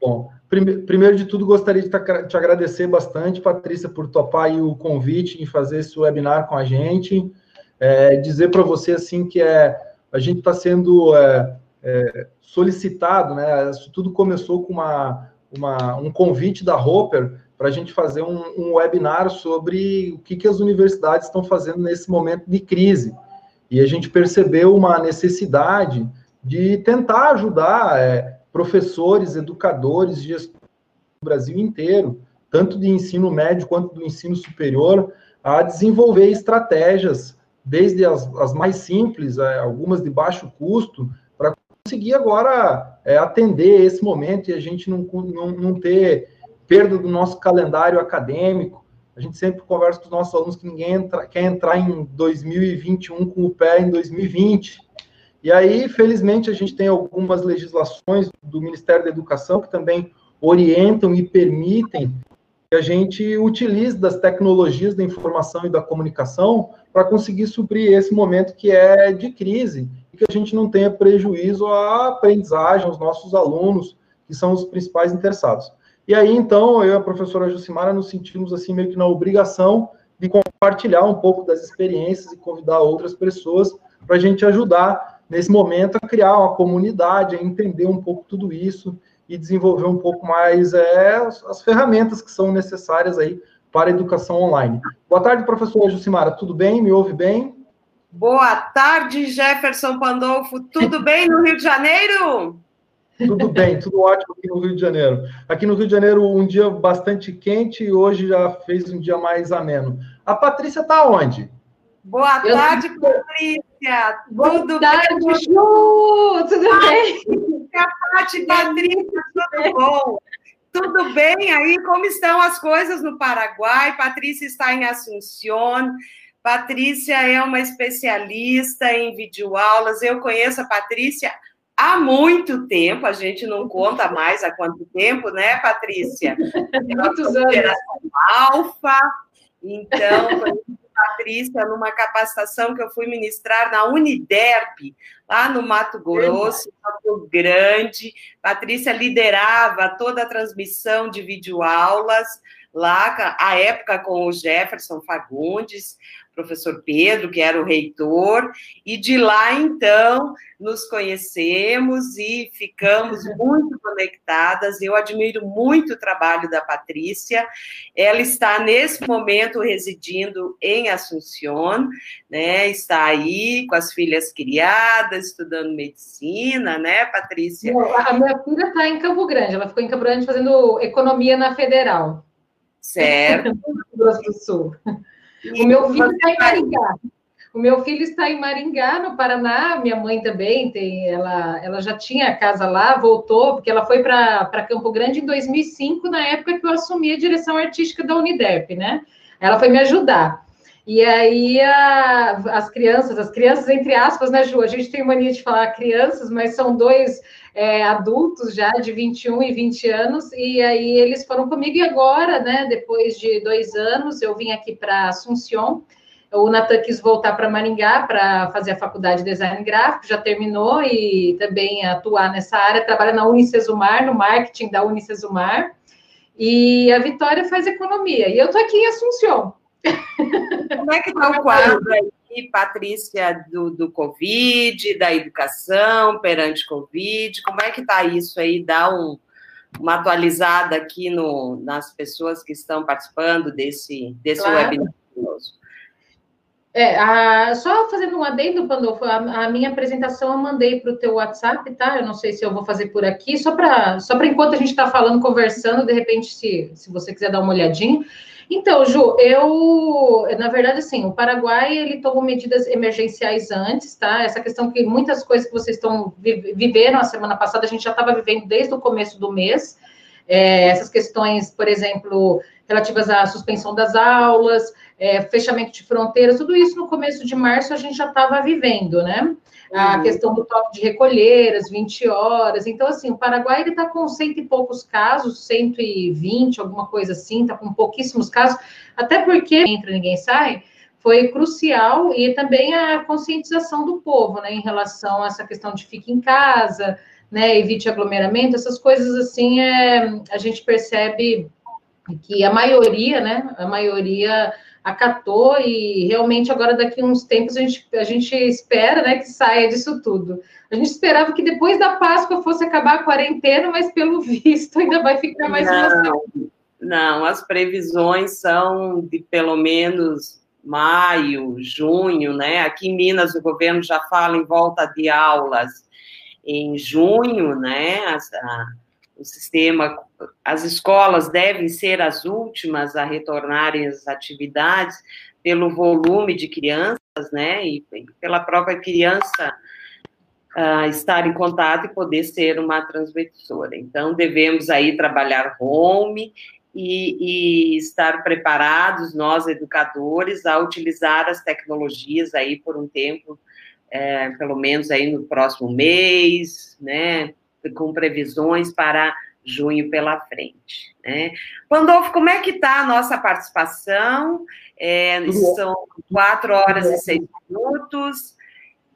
Bom, primeiro de tudo, gostaria de te agradecer bastante, Patrícia, por topar o convite em fazer esse webinar com a gente. É, dizer para você, assim, que é, a gente está sendo é, é, solicitado, né? Isso tudo começou com uma, uma um convite da Roper para a gente fazer um, um, webinar sobre o que, que as universidades estão fazendo nesse momento de crise. E a gente percebeu uma necessidade de tentar ajudar é, professores, educadores, gestores do Brasil inteiro, tanto de ensino médio quanto do ensino superior, a desenvolver estratégias, desde as, as mais simples, é, algumas de baixo custo, para conseguir agora é, atender esse momento e a gente não, não, não ter perda do nosso calendário acadêmico. A gente sempre conversa com os nossos alunos que ninguém entra, quer entrar em 2021 com o pé em 2020. E aí, felizmente, a gente tem algumas legislações do Ministério da Educação que também orientam e permitem que a gente utilize das tecnologias da informação e da comunicação para conseguir suprir esse momento que é de crise e que a gente não tenha prejuízo à aprendizagem, aos nossos alunos, que são os principais interessados. E aí, então, eu e a professora Jucimara nos sentimos assim meio que na obrigação de compartilhar um pouco das experiências e convidar outras pessoas para a gente ajudar nesse momento, a criar uma comunidade, a entender um pouco tudo isso e desenvolver um pouco mais é, as ferramentas que são necessárias aí para a educação online. Boa tarde, professora Jucimara, tudo bem? Me ouve bem? Boa tarde, Jefferson Pandolfo, tudo bem no Rio de Janeiro? Tudo bem, tudo ótimo aqui no Rio de Janeiro. Aqui no Rio de Janeiro, um dia bastante quente e hoje já fez um dia mais ameno. A Patrícia está onde? Boa tarde, Patrícia. Boa tudo tarde, bem? Ju. Tudo bem? Pati, Patrícia, tudo bom? Tudo bem aí? Como estão as coisas no Paraguai? Patrícia está em Assunción. Patrícia é uma especialista em videoaulas. Eu conheço a Patrícia há muito tempo, a gente não conta mais há quanto tempo, né, Patrícia? Muitos anos. Alfa. Então, Patrícia numa capacitação que eu fui ministrar na Uniderp, lá no Mato Grosso, Mato Grande. Patrícia liderava toda a transmissão de videoaulas lá, à época com o Jefferson Fagundes professor Pedro, que era o reitor, e de lá, então, nos conhecemos e ficamos muito conectadas. Eu admiro muito o trabalho da Patrícia. Ela está, nesse momento, residindo em Assunción, né? Está aí com as filhas criadas, estudando medicina, né, Patrícia? a minha filha está em Campo Grande, ela ficou em Campo Grande fazendo economia na Federal. Certo. Rio Grande do Sul. O meu filho está em Maringá. O meu filho está em Maringá, no Paraná. Minha mãe também tem. Ela, ela já tinha casa lá, voltou, porque ela foi para Campo Grande em 2005, na época que eu assumi a direção artística da Uniderp, né? Ela foi me ajudar. E aí a, as crianças, as crianças entre aspas, né, Ju? A gente tem mania de falar crianças, mas são dois é, adultos já de 21 e 20 anos, e aí eles foram comigo, e agora, né, depois de dois anos, eu vim aqui para Assunção. O Natan quis voltar para Maringá para fazer a faculdade de design gráfico, já terminou e também atuar nessa área, trabalha na Unicesumar, no marketing da Unicesumar. E a Vitória faz economia. E eu estou aqui em Assunção. Como é que está o quadro aí, Patrícia, do, do Covid, da educação perante Covid? Como é que está isso aí? Dá um, uma atualizada aqui no, nas pessoas que estão participando desse, desse claro. webinar. É, a, só fazendo um adendo, Pandolfo, a, a minha apresentação eu mandei para o teu WhatsApp, tá? Eu não sei se eu vou fazer por aqui, só para só enquanto a gente está falando, conversando, de repente, se, se você quiser dar uma olhadinha. Então, Ju, eu, na verdade, assim, o Paraguai, ele tomou medidas emergenciais antes, tá? Essa questão que muitas coisas que vocês estão viveram a semana passada, a gente já estava vivendo desde o começo do mês. É, essas questões, por exemplo, relativas à suspensão das aulas, é, fechamento de fronteiras, tudo isso no começo de março a gente já estava vivendo, né? A uhum. questão do toque de recolher, as 20 horas. Então, assim, o Paraguai ele está com cento e poucos casos, 120, alguma coisa assim, está com pouquíssimos casos, até porque entra ninguém sai, foi crucial e também a conscientização do povo, né, em relação a essa questão de fique em casa, né, evite aglomeramento, essas coisas assim, é, a gente percebe que a maioria, né, a maioria acatou e realmente agora daqui a uns tempos a gente, a gente espera, né, que saia disso tudo. A gente esperava que depois da Páscoa fosse acabar a quarentena, mas pelo visto ainda vai ficar mais não, uma semana. Não, as previsões são de pelo menos maio, junho, né? Aqui em Minas o governo já fala em volta de aulas em junho, né? As, a, sistema, as escolas devem ser as últimas a retornarem às atividades pelo volume de crianças, né, e pela própria criança uh, estar em contato e poder ser uma transmissora. Então, devemos aí trabalhar home e, e, estar preparados, nós educadores, a utilizar as tecnologias aí por um tempo, é, pelo menos aí no próximo mês, né, com previsões para junho pela frente. Né? Pandolfo, como é que está a nossa participação? É, são quatro horas e seis minutos.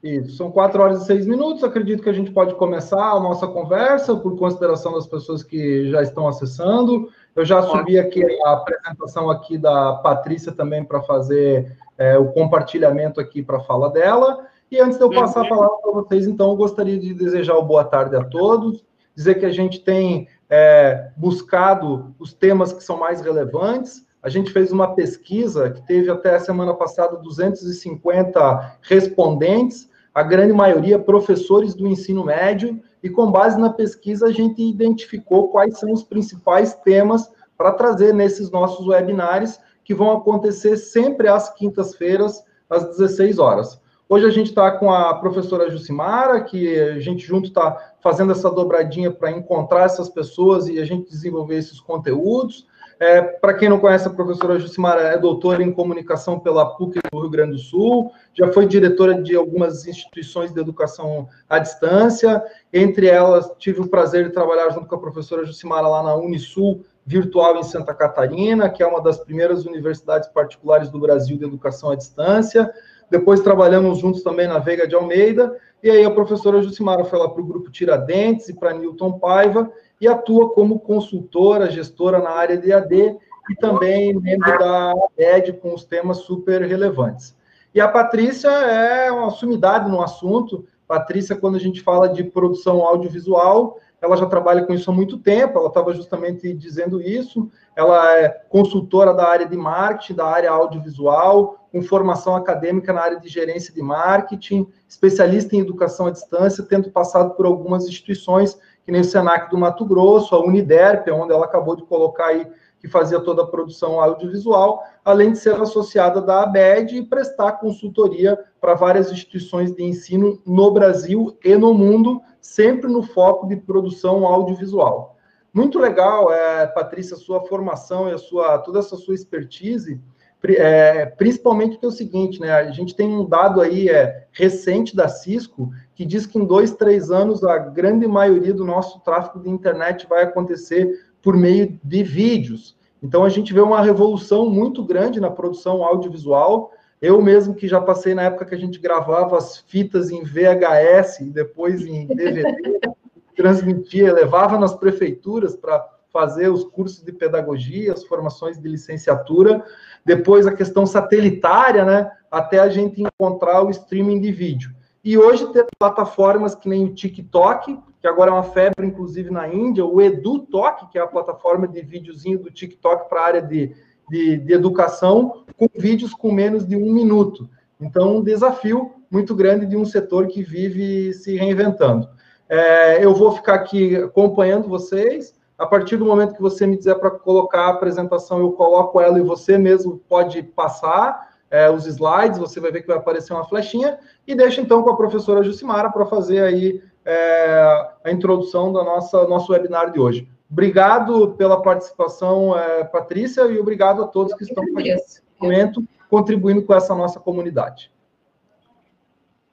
Isso, são quatro horas e seis minutos. Acredito que a gente pode começar a nossa conversa, por consideração das pessoas que já estão acessando. Eu já subi aqui a apresentação aqui da Patrícia também para fazer é, o compartilhamento aqui para a fala dela. E antes de eu passar a uhum. palavra para vocês, então, eu gostaria de desejar uma boa tarde a todos, dizer que a gente tem é, buscado os temas que são mais relevantes. A gente fez uma pesquisa que teve até a semana passada 250 respondentes, a grande maioria professores do ensino médio, e com base na pesquisa a gente identificou quais são os principais temas para trazer nesses nossos webinários que vão acontecer sempre às quintas-feiras, às 16 horas. Hoje a gente está com a professora Jucimara, que a gente junto está fazendo essa dobradinha para encontrar essas pessoas e a gente desenvolver esses conteúdos. É, para quem não conhece, a professora Jucimara é doutora em comunicação pela PUC do Rio Grande do Sul, já foi diretora de algumas instituições de educação à distância, entre elas tive o prazer de trabalhar junto com a professora Jucimara lá na Unisul, virtual em Santa Catarina, que é uma das primeiras universidades particulares do Brasil de educação à distância. Depois trabalhamos juntos também na Veiga de Almeida. E aí a professora Jucimara foi lá para o grupo Tiradentes e para Newton Paiva e atua como consultora, gestora na área de AD e também membro da AED com os temas super relevantes. E a Patrícia é uma sumidade no assunto. Patrícia, quando a gente fala de produção audiovisual, ela já trabalha com isso há muito tempo, ela estava justamente dizendo isso. Ela é consultora da área de marketing, da área audiovisual, com formação acadêmica na área de gerência de marketing, especialista em educação à distância, tendo passado por algumas instituições, que nem o Senac do Mato Grosso, a Uniderp, onde ela acabou de colocar aí que fazia toda a produção audiovisual, além de ser associada da ABED e prestar consultoria para várias instituições de ensino no Brasil e no mundo, sempre no foco de produção audiovisual. Muito legal, é, Patrícia, a sua formação e a sua, toda essa sua expertise, é, principalmente porque é o seguinte, né? A gente tem um dado aí é, recente da Cisco que diz que em dois, três anos a grande maioria do nosso tráfego de internet vai acontecer por meio de vídeos. Então a gente vê uma revolução muito grande na produção audiovisual. Eu mesmo que já passei na época que a gente gravava as fitas em VHS e depois em DVD, transmitia, levava nas prefeituras para fazer os cursos de pedagogia, as formações de licenciatura, depois a questão satelitária, né, até a gente encontrar o streaming de vídeo. E hoje tem plataformas que nem o TikTok, que agora é uma febre, inclusive, na Índia, o EduTalk, que é a plataforma de videozinho do TikTok para a área de, de, de, educação, com vídeos com menos de um minuto. Então, um desafio muito grande de um setor que vive se reinventando. É, eu vou ficar aqui acompanhando vocês. A partir do momento que você me dizer para colocar a apresentação, eu coloco ela e você mesmo pode passar é, os slides, você vai ver que vai aparecer uma flechinha, e deixa então com a professora Jucimara para fazer aí é, a introdução do nosso webinar de hoje. Obrigado pela participação, é, Patrícia, e obrigado a todos que estão nesse momento contribuindo com essa nossa comunidade.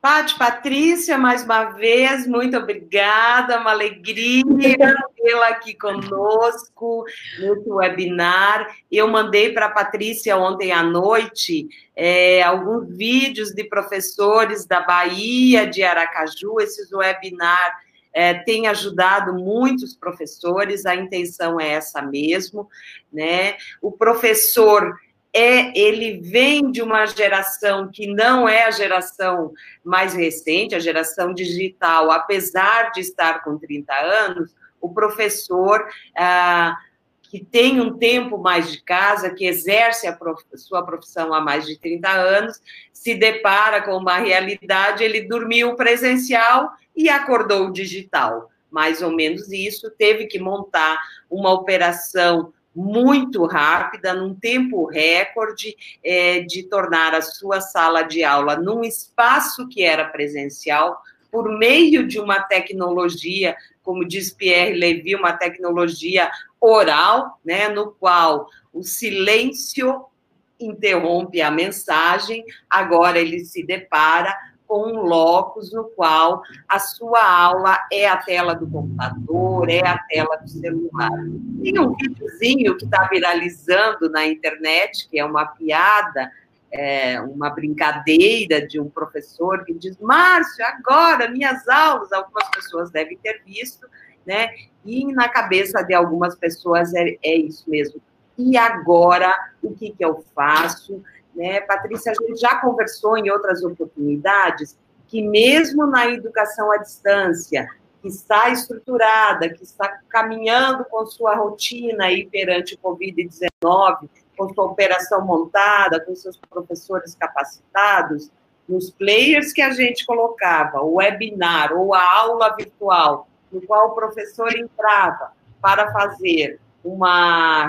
Pati, Patrícia, mais uma vez, muito obrigada, uma alegria tê-la aqui conosco nesse webinar. Eu mandei para a Patrícia ontem à noite é, alguns vídeos de professores da Bahia, de Aracaju, esses webinar é, tem ajudado muitos professores, a intenção é essa mesmo, né? O professor é, ele vem de uma geração que não é a geração mais recente, a geração digital, apesar de estar com 30 anos, o professor ah, que tem um tempo mais de casa, que exerce a prof, sua profissão há mais de 30 anos, se depara com uma realidade, ele dormiu presencial e acordou digital. Mais ou menos isso, teve que montar uma operação muito rápida, num tempo recorde, é, de tornar a sua sala de aula num espaço que era presencial, por meio de uma tecnologia, como diz Pierre Levy, uma tecnologia oral, né, no qual o silêncio interrompe a mensagem, agora ele se depara com um locus no qual a sua aula é a tela do computador, é a tela do celular. Tem um videozinho que está viralizando na internet, que é uma piada, é, uma brincadeira de um professor que diz: Márcio, agora minhas aulas, algumas pessoas devem ter visto, né? E na cabeça de algumas pessoas é, é isso mesmo. E agora, o que, que eu faço? Né? Patrícia, a gente já conversou em outras oportunidades que mesmo na educação à distância, que está estruturada, que está caminhando com sua rotina aí perante o Covid-19, com sua operação montada, com seus professores capacitados, nos players que a gente colocava, o webinar ou a aula virtual, no qual o professor entrava para fazer uma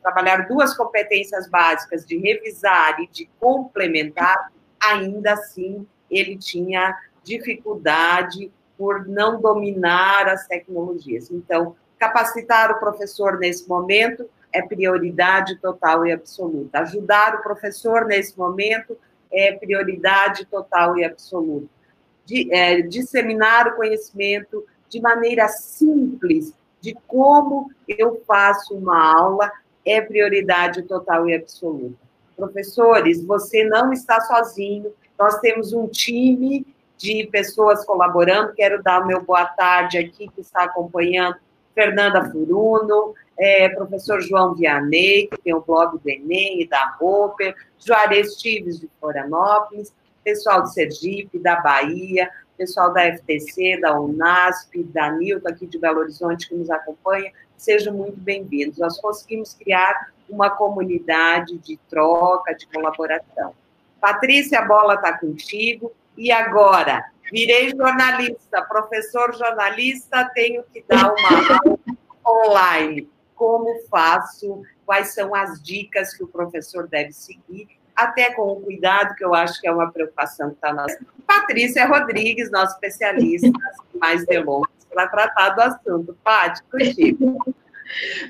trabalhar duas competências básicas de revisar e de complementar, ainda assim ele tinha dificuldade por não dominar as tecnologias. Então, capacitar o professor nesse momento é prioridade total e absoluta. Ajudar o professor nesse momento é prioridade total e absoluta. De, é, disseminar o conhecimento de maneira simples de como eu faço uma aula é prioridade total e absoluta. Professores, você não está sozinho, nós temos um time de pessoas colaborando. Quero dar o meu boa tarde aqui, que está acompanhando, Fernanda Furuno, é, professor João Vianney, que tem o blog do Enem e da Roper, Juarez Tives de Florianópolis, pessoal de Sergipe, da Bahia, pessoal da FTC, da UNASP, da Nilton aqui de Belo Horizonte que nos acompanha, sejam muito bem-vindos. Nós conseguimos criar uma comunidade de troca, de colaboração. Patrícia, a bola está contigo. E agora, virei jornalista, professor jornalista, tenho que dar uma aula online. Como faço? Quais são as dicas que o professor deve seguir? Até com o cuidado, que eu acho que é uma preocupação que está na Patrícia Rodrigues, nossa especialista, mais delongas, para tratar do assunto. Pati, contigo.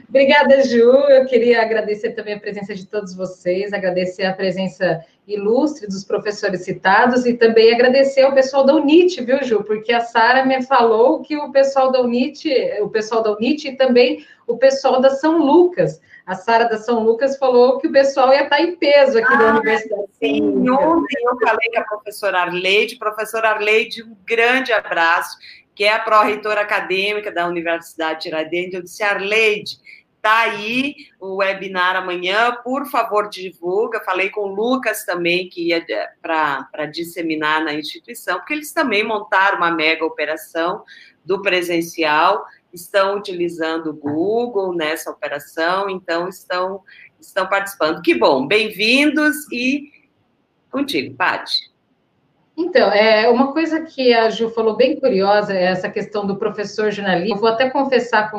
Obrigada, Ju. Eu queria agradecer também a presença de todos vocês, agradecer a presença ilustre dos professores citados e também agradecer ao pessoal da UNIT, viu, Ju? Porque a Sara me falou que o pessoal da UNIT, o pessoal da UNIT e também o pessoal da São Lucas a Sara da São Lucas falou que o pessoal ia estar em peso aqui ah, da Universidade. Sim, ontem eu falei com a professora Arleide, professora Arleide, um grande abraço, que é a pró-reitora acadêmica da Universidade Tiradentes. Eu disse, Arleide, Está aí o webinar amanhã, por favor, divulga. Falei com o Lucas também, que ia para disseminar na instituição, porque eles também montaram uma mega operação do presencial estão utilizando o Google nessa operação, então estão, estão participando. Que bom, bem-vindos e contigo, Paty. Então, é uma coisa que a Ju falou bem curiosa é essa questão do professor jornalista. Eu vou até confessar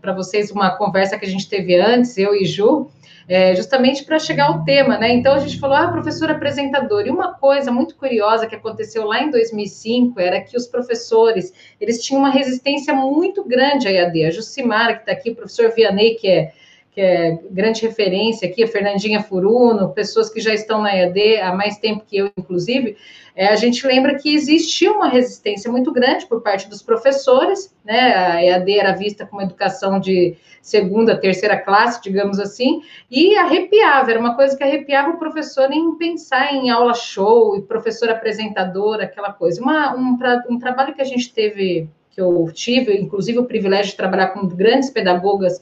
para vocês uma conversa que a gente teve antes, eu e Ju, é, justamente para chegar ao tema, né? Então a gente falou, ah, professor apresentador. E uma coisa muito curiosa que aconteceu lá em 2005 era que os professores eles tinham uma resistência muito grande à EAD. A Jucimara, que está aqui, o professor Vianney, que é que é grande referência aqui, a Fernandinha Furuno, pessoas que já estão na EAD há mais tempo que eu, inclusive, é, a gente lembra que existia uma resistência muito grande por parte dos professores, né? A EAD era vista como educação de segunda, terceira classe, digamos assim, e arrepiava, era uma coisa que arrepiava o professor em pensar em aula show e professor apresentador, aquela coisa. Uma, um, um trabalho que a gente teve que eu tive, inclusive o privilégio de trabalhar com grandes pedagogas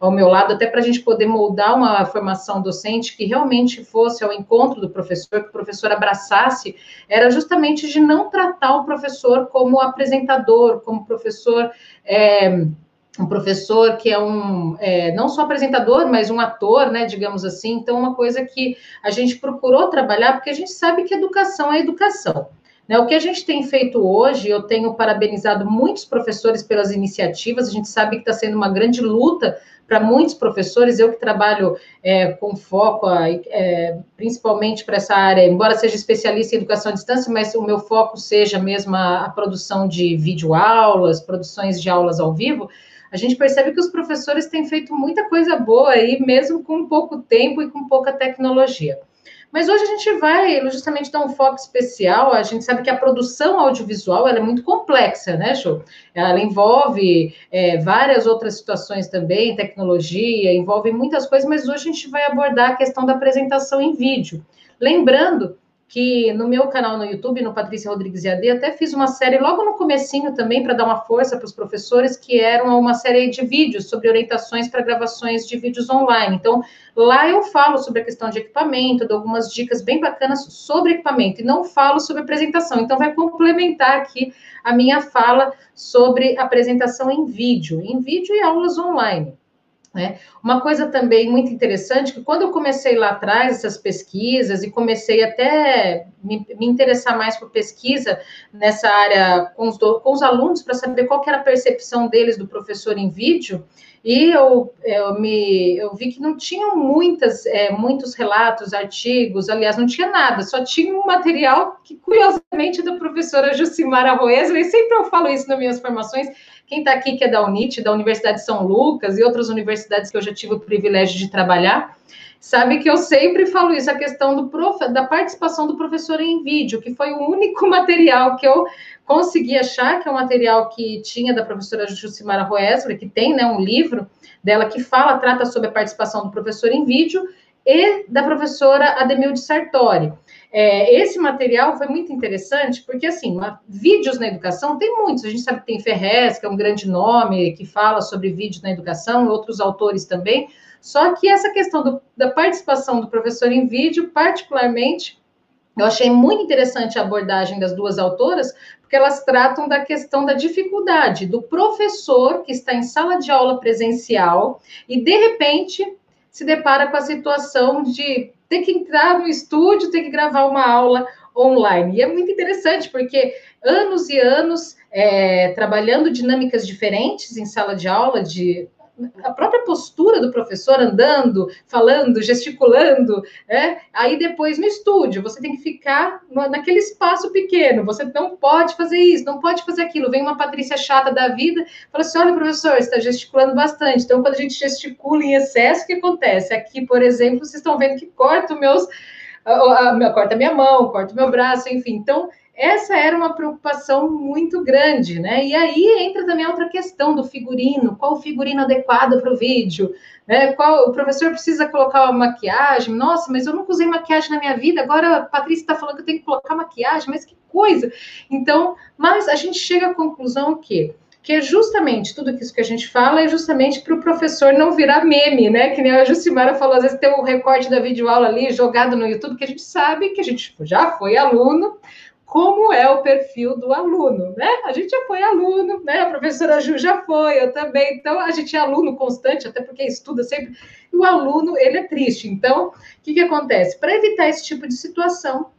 ao meu lado, até para a gente poder moldar uma formação docente que realmente fosse ao encontro do professor, que o professor abraçasse, era justamente de não tratar o professor como apresentador, como professor. É, um professor que é um é, não só apresentador, mas um ator, né, digamos assim. Então, uma coisa que a gente procurou trabalhar, porque a gente sabe que educação é educação. Né? O que a gente tem feito hoje, eu tenho parabenizado muitos professores pelas iniciativas, a gente sabe que está sendo uma grande luta para muitos professores, eu que trabalho é, com foco, é, principalmente para essa área, embora seja especialista em educação à distância, mas o meu foco seja mesmo a, a produção de videoaulas, produções de aulas ao vivo, a gente percebe que os professores têm feito muita coisa boa aí, mesmo com pouco tempo e com pouca tecnologia. Mas hoje a gente vai justamente dar um foco especial. A gente sabe que a produção audiovisual é muito complexa, né, Ju? Ela envolve é, várias outras situações também, tecnologia, envolve muitas coisas, mas hoje a gente vai abordar a questão da apresentação em vídeo. Lembrando que no meu canal no YouTube, no Patrícia Rodrigues EAD, até fiz uma série logo no comecinho também para dar uma força para os professores, que era uma série de vídeos sobre orientações para gravações de vídeos online. Então, lá eu falo sobre a questão de equipamento, dou algumas dicas bem bacanas sobre equipamento, e não falo sobre apresentação. Então, vai complementar aqui a minha fala sobre apresentação em vídeo, em vídeo e aulas online. Né? Uma coisa também muito interessante, que quando eu comecei lá atrás essas pesquisas e comecei até me, me interessar mais por pesquisa nessa área com os, com os alunos para saber qual era a percepção deles do professor em vídeo, e eu, eu, me, eu vi que não tinham muitas, é, muitos relatos, artigos, aliás, não tinha nada, só tinha um material que, curiosamente, é da professora Jucimara Roesler, e sempre eu falo isso nas minhas formações, quem está aqui, que é da UNIT, da Universidade de São Lucas e outras universidades que eu já tive o privilégio de trabalhar, sabe que eu sempre falo isso, a questão do prof, da participação do professor em vídeo, que foi o único material que eu consegui achar, que é um material que tinha da professora Jucimara Roesler, que tem né, um livro dela que fala, trata sobre a participação do professor em vídeo, e da professora Ademilde Sartori. É, esse material foi muito interessante, porque, assim, vídeos na educação tem muitos. A gente sabe que tem Ferrez, que é um grande nome, que fala sobre vídeos na educação, outros autores também. Só que essa questão do, da participação do professor em vídeo, particularmente, eu achei muito interessante a abordagem das duas autoras, porque elas tratam da questão da dificuldade do professor que está em sala de aula presencial e, de repente, se depara com a situação de ter que entrar no estúdio, ter que gravar uma aula online. E é muito interessante, porque anos e anos é, trabalhando dinâmicas diferentes em sala de aula, de a própria postura do professor andando, falando, gesticulando, né? Aí depois no estúdio, você tem que ficar naquele espaço pequeno, você não pode fazer isso, não pode fazer aquilo. Vem uma Patrícia chata da vida, fala assim: olha, professor, está gesticulando bastante. Então, quando a gente gesticula em excesso, o que acontece? Aqui, por exemplo, vocês estão vendo que corta meus. A, corta minha mão, corta meu braço, enfim. Então, essa era uma preocupação muito grande, né? E aí entra também outra questão do figurino, qual o figurino adequado para o vídeo, né? Qual o professor precisa colocar uma maquiagem? Nossa, mas eu nunca usei maquiagem na minha vida. Agora a Patrícia está falando que eu tenho que colocar maquiagem, mas que coisa! Então, mas a gente chega à conclusão que que é justamente tudo isso que a gente fala é justamente para o professor não virar meme, né? Que nem a Jucimara falou, às vezes tem o um recorte da videoaula ali jogado no YouTube, que a gente sabe que a gente já foi aluno, como é o perfil do aluno, né? A gente já foi aluno, né? A professora Ju já foi, eu também. Então, a gente é aluno constante, até porque estuda sempre. E o aluno, ele é triste. Então, o que, que acontece? Para evitar esse tipo de situação,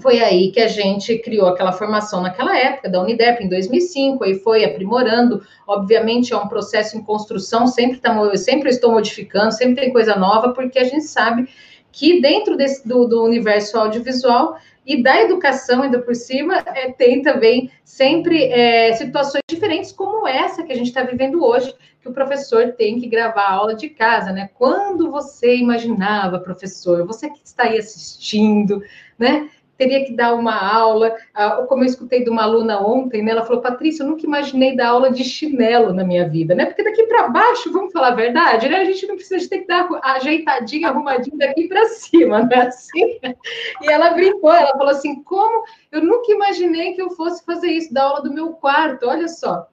foi aí que a gente criou aquela formação naquela época, da Unidep, em 2005, aí foi aprimorando. Obviamente, é um processo em construção, sempre, tá, sempre estou modificando, sempre tem coisa nova, porque a gente sabe que dentro desse, do, do universo audiovisual e da educação, ainda por cima, é, tem também sempre é, situações diferentes, como essa que a gente está vivendo hoje, que o professor tem que gravar a aula de casa, né? Quando você imaginava, professor, você que está aí assistindo, né? teria que dar uma aula, como eu escutei de uma aluna ontem, né, ela falou, Patrícia, eu nunca imaginei dar aula de chinelo na minha vida, né, porque para baixo, vamos falar a verdade, né, a gente não precisa de ter que dar ajeitadinho, arrumadinho daqui para cima, não é assim? E ela brincou, ela falou assim, como eu nunca imaginei que eu fosse fazer isso, dar aula do meu quarto, olha só,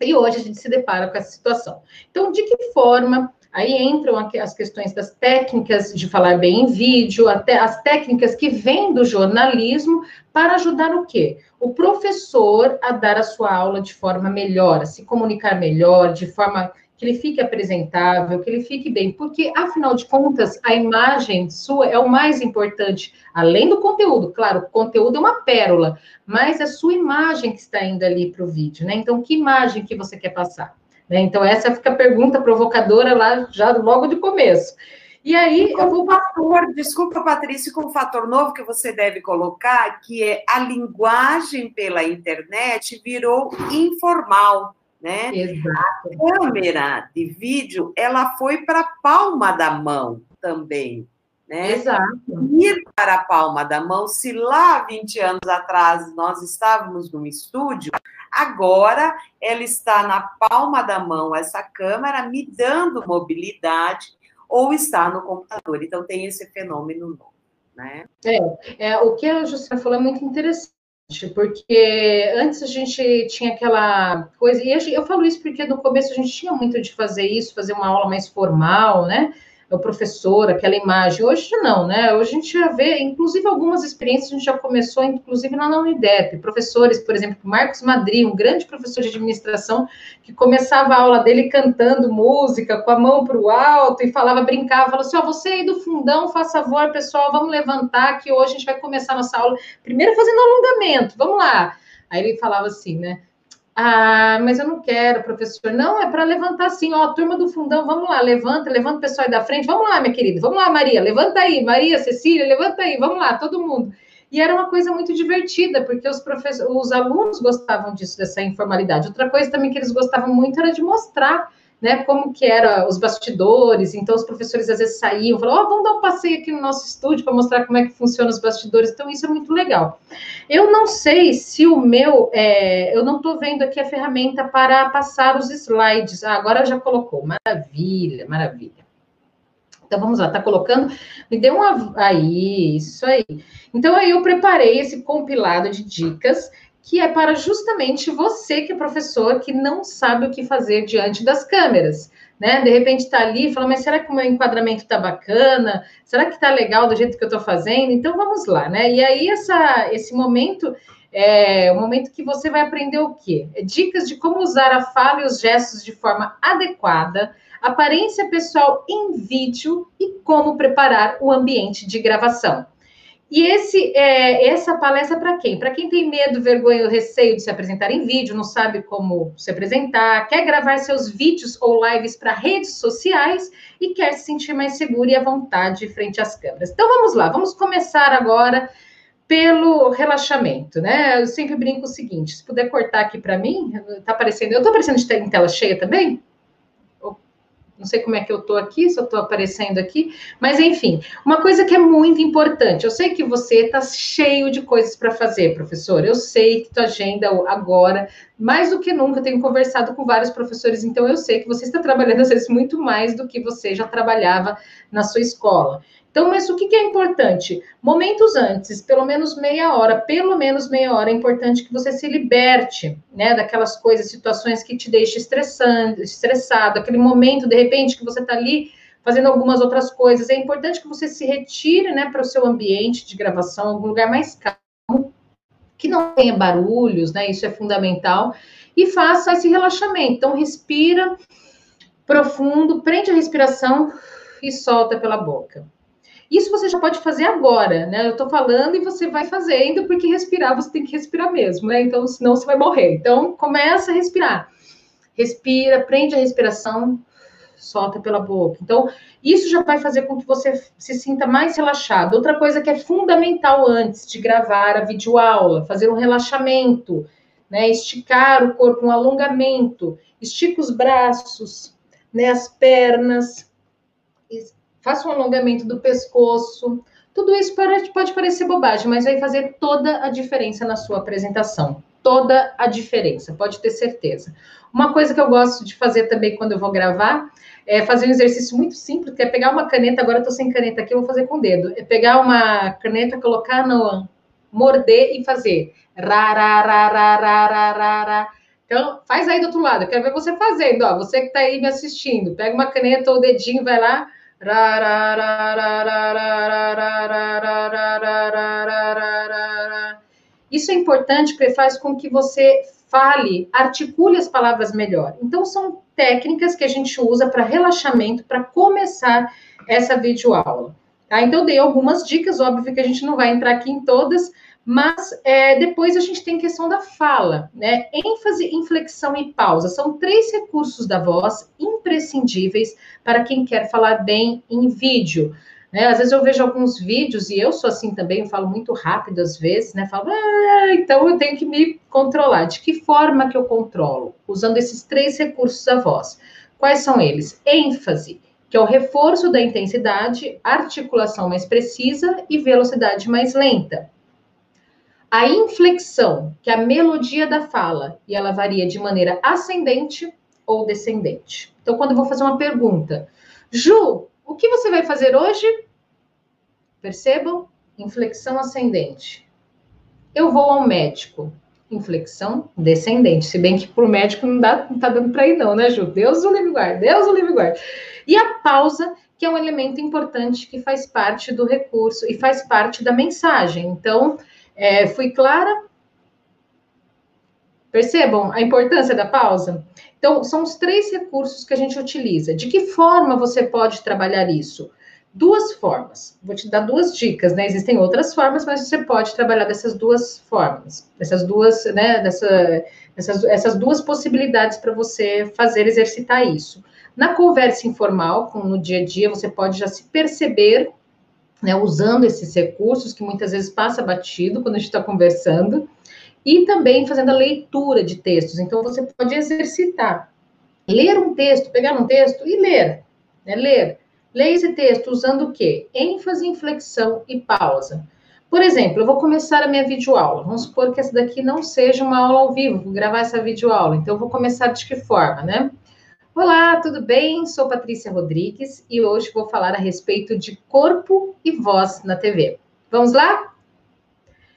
E hoje a gente se depara com essa situação. Então, de que forma Aí entram as questões das técnicas de falar bem em vídeo, até as técnicas que vêm do jornalismo para ajudar o quê? O professor a dar a sua aula de forma melhor, a se comunicar melhor, de forma que ele fique apresentável, que ele fique bem, porque afinal de contas, a imagem sua é o mais importante, além do conteúdo. Claro, o conteúdo é uma pérola, mas é a sua imagem que está indo ali para o vídeo, né? Então, que imagem que você quer passar? Né? Então, essa fica a pergunta provocadora lá já logo de começo. E aí eu vou. Fator, desculpa, Patrícia, com um fator novo que você deve colocar, que é a linguagem pela internet virou informal. Né? Exato. A câmera de vídeo ela foi para a palma da mão também. Né? Exato. Ir para a palma da mão, se lá 20 anos atrás nós estávamos num estúdio, agora ela está na palma da mão, essa câmera, me dando mobilidade, ou está no computador. Então, tem esse fenômeno novo. Né? É, é, o que a Justiça falou é muito interessante, porque antes a gente tinha aquela coisa, e eu falo isso porque no começo a gente tinha muito de fazer isso, fazer uma aula mais formal, né? O professor, aquela imagem. Hoje não, né? Hoje a gente já vê, inclusive algumas experiências a gente já começou, inclusive na Unidep. Professores, por exemplo, Marcos Madri, um grande professor de administração, que começava a aula dele cantando música, com a mão para o alto, e falava, brincava, falou assim: ó, você aí do fundão, faz favor, pessoal, vamos levantar, que hoje a gente vai começar a nossa aula. Primeiro fazendo alongamento, vamos lá. Aí ele falava assim, né? Ah, mas eu não quero, professor. Não, é para levantar assim, ó, turma do fundão, vamos lá, levanta, levanta o pessoal aí da frente, vamos lá, minha querida, vamos lá, Maria, levanta aí, Maria, Cecília, levanta aí, vamos lá, todo mundo. E era uma coisa muito divertida, porque os os alunos gostavam disso, dessa informalidade. Outra coisa também que eles gostavam muito era de mostrar né, como que era os bastidores, então os professores às vezes saíam, falavam, oh, vamos dar um passeio aqui no nosso estúdio para mostrar como é que funciona os bastidores, então isso é muito legal. Eu não sei se o meu, é, eu não estou vendo aqui a ferramenta para passar os slides, ah, agora já colocou, maravilha, maravilha. Então vamos lá, tá colocando, me deu uma, aí, isso aí. Então aí eu preparei esse compilado de dicas, que é para justamente você que é professor que não sabe o que fazer diante das câmeras. Né? De repente está ali e fala, mas será que o meu enquadramento está bacana? Será que está legal do jeito que eu estou fazendo? Então vamos lá, né? E aí essa, esse momento é o momento que você vai aprender o quê? É dicas de como usar a fala e os gestos de forma adequada, aparência pessoal em vídeo e como preparar o ambiente de gravação. E esse, é, essa palestra é para quem? Para quem tem medo, vergonha ou receio de se apresentar em vídeo, não sabe como se apresentar, quer gravar seus vídeos ou lives para redes sociais e quer se sentir mais seguro e à vontade frente às câmeras. Então vamos lá, vamos começar agora pelo relaxamento, né? Eu sempre brinco o seguinte: se puder cortar aqui para mim, tá aparecendo. Eu tô aparecendo em tela cheia também? Não sei como é que eu estou aqui, se eu estou aparecendo aqui, mas enfim, uma coisa que é muito importante. Eu sei que você está cheio de coisas para fazer, professor. Eu sei que tua agenda agora, mais do que nunca, eu tenho conversado com vários professores, então eu sei que você está trabalhando às vezes muito mais do que você já trabalhava na sua escola. Então, mas o que, que é importante? Momentos antes, pelo menos meia hora, pelo menos meia hora, é importante que você se liberte, né, daquelas coisas, situações que te deixam estressando, estressado, aquele momento, de repente, que você está ali fazendo algumas outras coisas. É importante que você se retire, né, para o seu ambiente de gravação, algum lugar mais calmo, que não tenha barulhos, né, isso é fundamental, e faça esse relaxamento. Então, respira profundo, prende a respiração e solta pela boca. Isso você já pode fazer agora, né? Eu tô falando e você vai fazendo, porque respirar você tem que respirar mesmo, né? Então, senão você vai morrer. Então, começa a respirar. Respira, prende a respiração, solta pela boca. Então, isso já vai fazer com que você se sinta mais relaxado. Outra coisa que é fundamental antes de gravar a videoaula, fazer um relaxamento, né? Esticar o corpo, um alongamento. Estica os braços, né? As pernas faça um alongamento do pescoço. Tudo isso pode parecer bobagem, mas vai fazer toda a diferença na sua apresentação. Toda a diferença, pode ter certeza. Uma coisa que eu gosto de fazer também quando eu vou gravar é fazer um exercício muito simples, que é pegar uma caneta, agora eu tô sem caneta aqui, eu vou fazer com o dedo. É pegar uma caneta, colocar no morder e fazer ra, ra, ra, ra, ra, ra, ra, ra Então, faz aí do outro lado, eu quero ver você fazendo, ó. Você que está aí me assistindo, pega uma caneta ou o dedinho, vai lá. Isso é importante porque faz com que você fale, articule as palavras melhor. Então, são técnicas que a gente usa para relaxamento, para começar essa videoaula. Tá? Então, dei algumas dicas, óbvio que a gente não vai entrar aqui em todas, mas é, depois a gente tem questão da fala, né? ênfase, inflexão e pausa. São três recursos da voz imprescindíveis para quem quer falar bem em vídeo. Né? Às vezes eu vejo alguns vídeos, e eu sou assim também, eu falo muito rápido às vezes, né? Falo, ah, então eu tenho que me controlar. De que forma que eu controlo? Usando esses três recursos da voz. Quais são eles? ênfase, que é o reforço da intensidade, articulação mais precisa e velocidade mais lenta. A inflexão, que é a melodia da fala, e ela varia de maneira ascendente ou descendente. Então, quando eu vou fazer uma pergunta, Ju, o que você vai fazer hoje? Percebam? Inflexão ascendente. Eu vou ao médico. Inflexão descendente. Se bem que para o médico não, dá, não tá dando para ir, não, né, Ju? Deus o livre guarde, Deus o livre guarde. E a pausa, que é um elemento importante que faz parte do recurso e faz parte da mensagem. Então, é, fui clara? Percebam a importância da pausa? Então, são os três recursos que a gente utiliza. De que forma você pode trabalhar isso? Duas formas. Vou te dar duas dicas, né? Existem outras formas, mas você pode trabalhar dessas duas formas, dessas duas, né? Dessa, essas, essas duas possibilidades para você fazer exercitar isso. Na conversa informal, com, no dia a dia, você pode já se perceber, né, usando esses recursos que muitas vezes passa batido quando a gente está conversando, e também fazendo a leitura de textos. Então, você pode exercitar, ler um texto, pegar um texto e ler, né, ler. Leia esse texto usando o quê? ênfase, inflexão e pausa. Por exemplo, eu vou começar a minha videoaula. Vamos supor que essa daqui não seja uma aula ao vivo, vou gravar essa videoaula. Então, eu vou começar de que forma, né? Olá, tudo bem? Sou Patrícia Rodrigues e hoje vou falar a respeito de corpo e voz na TV. Vamos lá?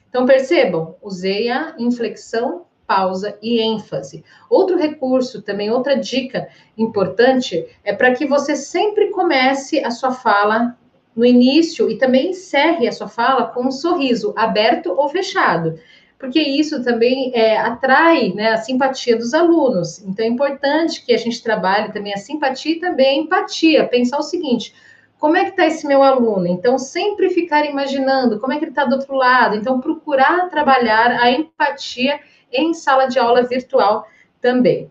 Então percebam, usei a inflexão, pausa e ênfase. Outro recurso, também outra dica importante é para que você sempre comece a sua fala no início e também encerre a sua fala com um sorriso aberto ou fechado porque isso também é, atrai né, a simpatia dos alunos. Então, é importante que a gente trabalhe também a simpatia e também a empatia. Pensar o seguinte: como é que está esse meu aluno? Então, sempre ficar imaginando como é que ele está do outro lado. Então, procurar trabalhar a empatia em sala de aula virtual também.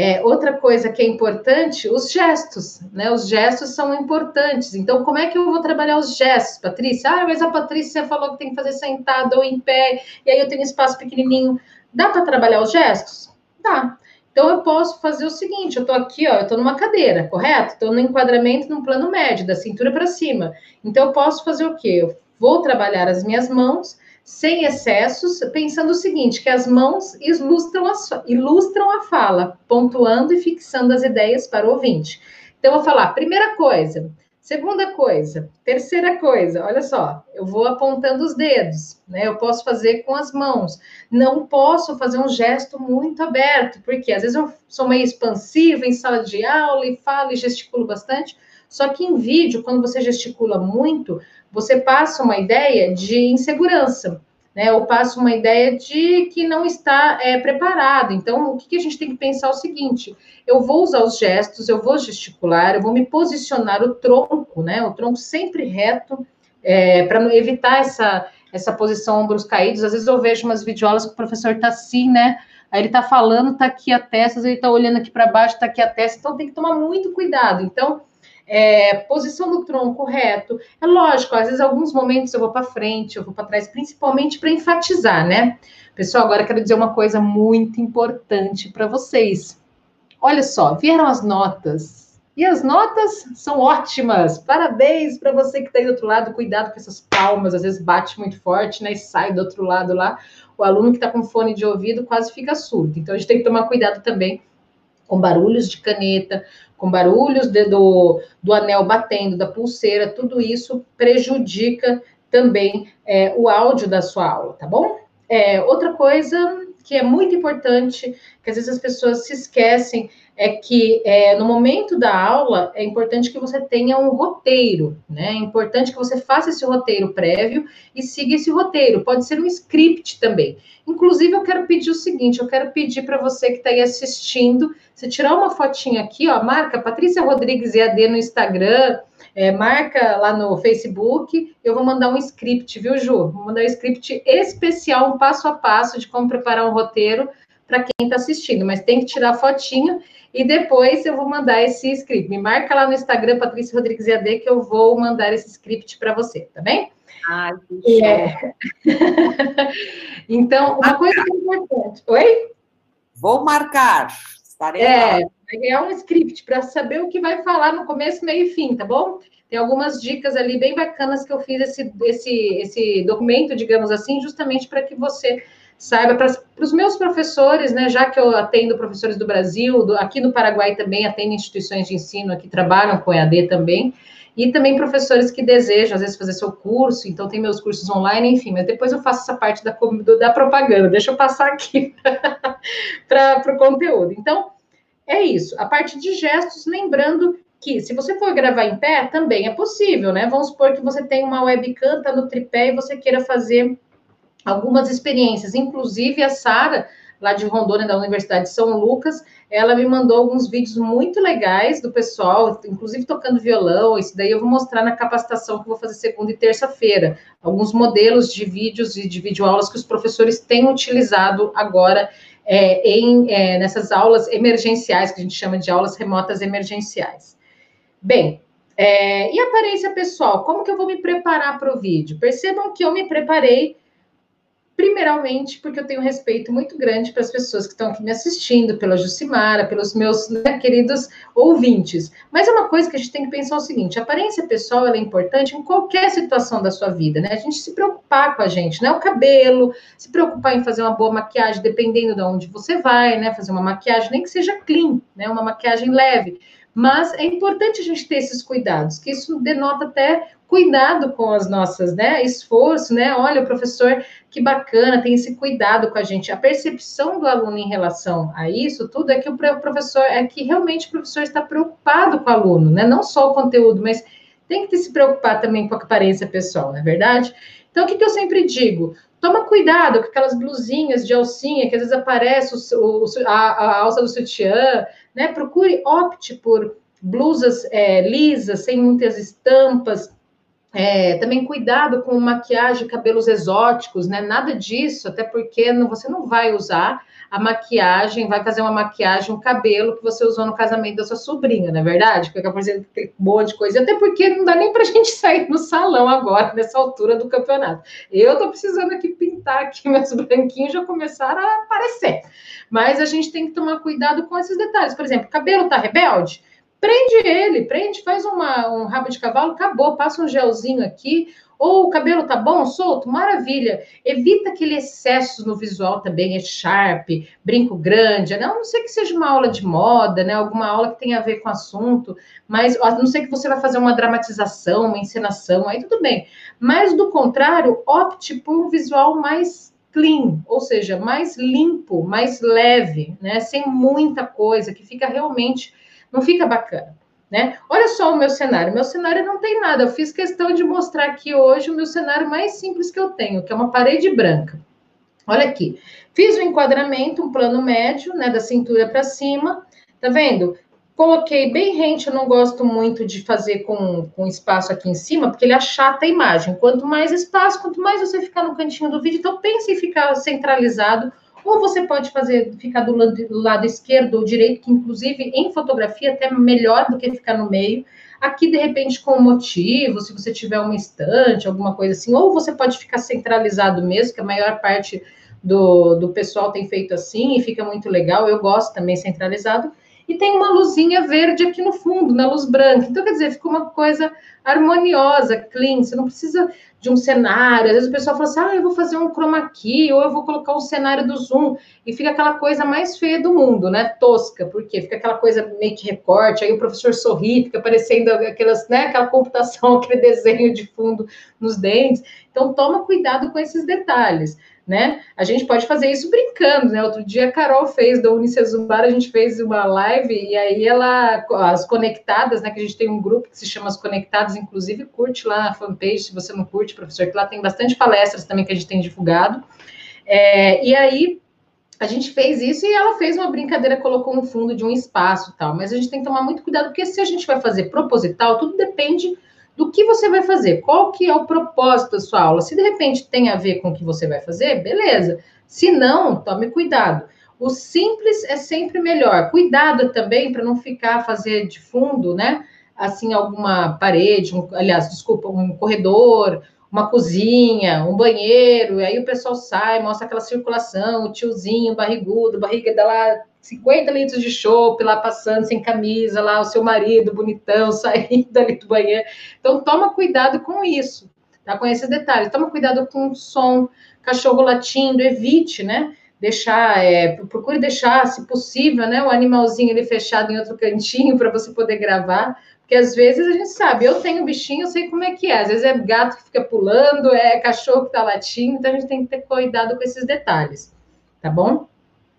É, outra coisa que é importante, os gestos, né? Os gestos são importantes. Então, como é que eu vou trabalhar os gestos, Patrícia? Ah, mas a Patrícia falou que tem que fazer sentado ou em pé, e aí eu tenho espaço pequenininho. Dá para trabalhar os gestos? Dá. Então, eu posso fazer o seguinte: eu estou aqui, ó, eu estou numa cadeira, correto? Estou no enquadramento no plano médio, da cintura para cima. Então, eu posso fazer o quê? Eu vou trabalhar as minhas mãos sem excessos, pensando o seguinte, que as mãos ilustram a, ilustram a fala, pontuando e fixando as ideias para o ouvinte. Então, eu vou falar, primeira coisa, segunda coisa, terceira coisa, olha só, eu vou apontando os dedos, né? Eu posso fazer com as mãos, não posso fazer um gesto muito aberto, porque às vezes eu sou meio expansiva em sala de aula e falo e gesticulo bastante, só que em vídeo, quando você gesticula muito, você passa uma ideia de insegurança, né? Ou passa uma ideia de que não está é, preparado. Então, o que, que a gente tem que pensar é o seguinte: eu vou usar os gestos, eu vou gesticular, eu vou me posicionar o tronco, né? O tronco sempre reto, é, para evitar essa, essa posição ombros caídos. Às vezes eu vejo umas videoaulas que o professor está assim, né? Aí ele está falando, está aqui a testa, ele está olhando aqui para baixo, está aqui a testa, então tem que tomar muito cuidado. Então, é, posição do tronco reto. É lógico, às vezes, alguns momentos eu vou para frente, eu vou para trás, principalmente para enfatizar, né? Pessoal, agora quero dizer uma coisa muito importante para vocês. Olha só, vieram as notas. E as notas são ótimas. Parabéns para você que está aí do outro lado. Cuidado com essas palmas, às vezes bate muito forte, né? E sai do outro lado lá. O aluno que está com fone de ouvido quase fica surdo. Então a gente tem que tomar cuidado também com barulhos de caneta, com barulhos de, do, do anel batendo, da pulseira, tudo isso prejudica também é, o áudio da sua aula, tá bom? É, outra coisa que é muito importante, que às vezes as pessoas se esquecem, é que é, no momento da aula é importante que você tenha um roteiro, né? É importante que você faça esse roteiro prévio e siga esse roteiro. Pode ser um script também. Inclusive, eu quero pedir o seguinte: eu quero pedir para você que está aí assistindo, você tirar uma fotinha aqui, ó, marca Patrícia Rodrigues EAD no Instagram, é, marca lá no Facebook, eu vou mandar um script, viu, Ju? Vou mandar um script especial, um passo a passo de como preparar um roteiro para quem está assistindo, mas tem que tirar a fotinha e depois eu vou mandar esse script. Me marca lá no Instagram, Patrícia Rodrigues EAD, que eu vou mandar esse script para você, tá bem? Ah, que é. então, uma coisa que é importante. Oi? Vou marcar. Estarei é, lá. vai ganhar um script para saber o que vai falar no começo, meio e fim, tá bom? Tem algumas dicas ali bem bacanas que eu fiz esse, esse, esse documento, digamos assim, justamente para que você saiba para os meus professores, né, já que eu atendo professores do Brasil, do, aqui no Paraguai também atendo instituições de ensino que trabalham com EAD também, e também professores que desejam, às vezes, fazer seu curso, então tem meus cursos online, enfim, mas depois eu faço essa parte da, da propaganda, deixa eu passar aqui para o conteúdo. Então, é isso. A parte de gestos, lembrando que se você for gravar em pé, também é possível, né? Vamos supor que você tem uma webcam, tá no tripé e você queira fazer algumas experiências. Inclusive, a Sara, lá de Rondônia, da Universidade de São Lucas, ela me mandou alguns vídeos muito legais do pessoal, inclusive tocando violão. Isso daí eu vou mostrar na capacitação que vou fazer segunda e terça-feira. Alguns modelos de vídeos e de videoaulas que os professores têm utilizado agora é, em, é, nessas aulas emergenciais, que a gente chama de aulas remotas emergenciais. Bem, é, e aparência pessoal? Como que eu vou me preparar para o vídeo? Percebam que eu me preparei primeiramente porque eu tenho um respeito muito grande para as pessoas que estão aqui me assistindo, pela Jucimara, pelos meus né, queridos ouvintes. Mas é uma coisa que a gente tem que pensar o seguinte: a aparência pessoal é importante em qualquer situação da sua vida, né? A gente se preocupar com a gente, né? O cabelo, se preocupar em fazer uma boa maquiagem, dependendo de onde você vai, né? Fazer uma maquiagem, nem que seja clean, né? Uma maquiagem leve. Mas é importante a gente ter esses cuidados, que isso denota até cuidado com as nossas, né? Esforço, né? Olha, o professor, que bacana, tem esse cuidado com a gente. A percepção do aluno em relação a isso tudo é que o professor, é que realmente o professor está preocupado com o aluno, né? Não só o conteúdo, mas tem que se preocupar também com a aparência pessoal, não é verdade? Então, o que, que eu sempre digo? Toma cuidado com aquelas blusinhas de alcinha que às vezes aparece o, o, a, a alça do sutiã, né? Procure, opte por blusas é, lisas, sem muitas estampas, é, também cuidado com maquiagem, cabelos exóticos, né? Nada disso, até porque não, você não vai usar a maquiagem, vai fazer uma maquiagem, um cabelo que você usou no casamento da sua sobrinha, não é verdade? Fica fazendo aquele monte de coisa. Até porque não dá nem para a gente sair no salão agora, nessa altura do campeonato. Eu tô precisando aqui pintar aqui meus branquinhos já começaram a aparecer. Mas a gente tem que tomar cuidado com esses detalhes. Por exemplo, cabelo tá rebelde? Prende ele, prende, faz uma, um rabo de cavalo, acabou, passa um gelzinho aqui, ou o cabelo tá bom, solto, maravilha. Evita aquele excesso no visual também, é sharp, brinco grande, né? A não sei que seja uma aula de moda, né? Alguma aula que tenha a ver com o assunto, mas a não ser que você vai fazer uma dramatização, uma encenação, aí tudo bem. Mas do contrário, opte por um visual mais clean, ou seja, mais limpo, mais leve, né? Sem muita coisa, que fica realmente não fica bacana. Né? Olha só o meu cenário. Meu cenário não tem nada. Eu fiz questão de mostrar aqui hoje o meu cenário mais simples que eu tenho, que é uma parede branca. Olha aqui. Fiz o um enquadramento, um plano médio, né, da cintura para cima. Tá vendo? Coloquei bem rente, eu não gosto muito de fazer com, com espaço aqui em cima, porque ele achata a imagem. Quanto mais espaço, quanto mais você ficar no cantinho do vídeo, então pense em ficar centralizado ou você pode fazer, ficar do lado, do lado esquerdo ou direito, que inclusive em fotografia até melhor do que ficar no meio. Aqui, de repente, com motivo, se você tiver uma estante, alguma coisa assim, ou você pode ficar centralizado mesmo, que a maior parte do, do pessoal tem feito assim e fica muito legal. Eu gosto também centralizado e tem uma luzinha verde aqui no fundo, na luz branca. Então, quer dizer, fica uma coisa harmoniosa, clean. Você não precisa de um cenário. Às vezes o pessoal fala assim: ah, eu vou fazer um chroma key, ou eu vou colocar um cenário do Zoom. E fica aquela coisa mais feia do mundo, né? Tosca, porque fica aquela coisa meio que recorte, aí o professor sorri, fica parecendo aquelas, né, aquela computação, aquele desenho de fundo nos dentes. Então, toma cuidado com esses detalhes. Né? A gente pode fazer isso brincando, né? Outro dia a Carol fez da Unicesumar, a gente fez uma live e aí ela, as conectadas, né? Que a gente tem um grupo que se chama As Conectadas, inclusive curte lá a fanpage, se você não curte, professor, que lá tem bastante palestras também que a gente tem divulgado. É, e aí a gente fez isso e ela fez uma brincadeira, colocou no fundo de um espaço tal. Mas a gente tem que tomar muito cuidado, porque se a gente vai fazer proposital, tudo depende do que você vai fazer, qual que é o propósito da sua aula. Se de repente tem a ver com o que você vai fazer, beleza. Se não, tome cuidado. O simples é sempre melhor. Cuidado também para não ficar fazer de fundo, né? Assim, alguma parede, um, aliás, desculpa, um corredor, uma cozinha, um banheiro, e aí o pessoal sai, mostra aquela circulação, o tiozinho barrigudo, barriga dá lá 50 litros de chopp lá passando sem camisa, lá o seu marido bonitão saindo ali do banheiro. Então toma cuidado com isso, tá? Com esses detalhes. Toma cuidado com o som, cachorro latindo, evite, né? Deixar, é, procure deixar, se possível, né, o animalzinho ali fechado em outro cantinho para você poder gravar, porque às vezes a gente sabe, eu tenho bichinho, eu sei como é que é. Às vezes é gato que fica pulando, é cachorro que está latindo, então a gente tem que ter cuidado com esses detalhes, tá bom?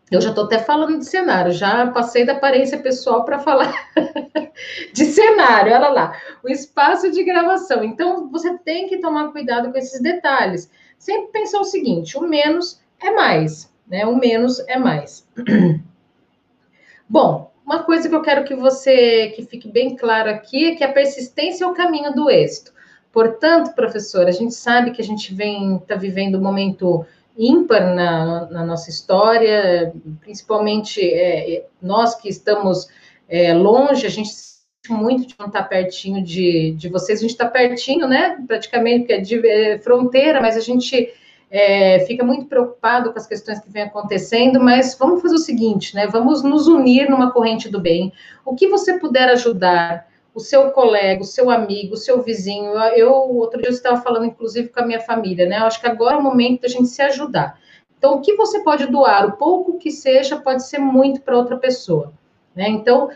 Eu já estou até falando de cenário, já passei da aparência pessoal para falar de cenário, olha lá, o espaço de gravação. Então, você tem que tomar cuidado com esses detalhes. Sempre pensar o seguinte: o menos é mais, né? O menos é mais. Bom, uma coisa que eu quero que você que fique bem claro aqui é que a persistência é o caminho do êxito. Portanto, professor, a gente sabe que a gente vem está vivendo um momento ímpar na, na nossa história, principalmente é, nós que estamos é, longe, a gente muito de não estar pertinho de, de vocês, a gente está pertinho, né? Praticamente, porque é de é, fronteira, mas a gente é, fica muito preocupado com as questões que vêm acontecendo, mas vamos fazer o seguinte, né? Vamos nos unir numa corrente do bem. O que você puder ajudar, o seu colega, o seu amigo, o seu vizinho. Eu, outro dia, estava falando, inclusive, com a minha família, né? Eu acho que agora é o momento da gente se ajudar. Então, o que você pode doar, o pouco que seja, pode ser muito para outra pessoa, né? Então,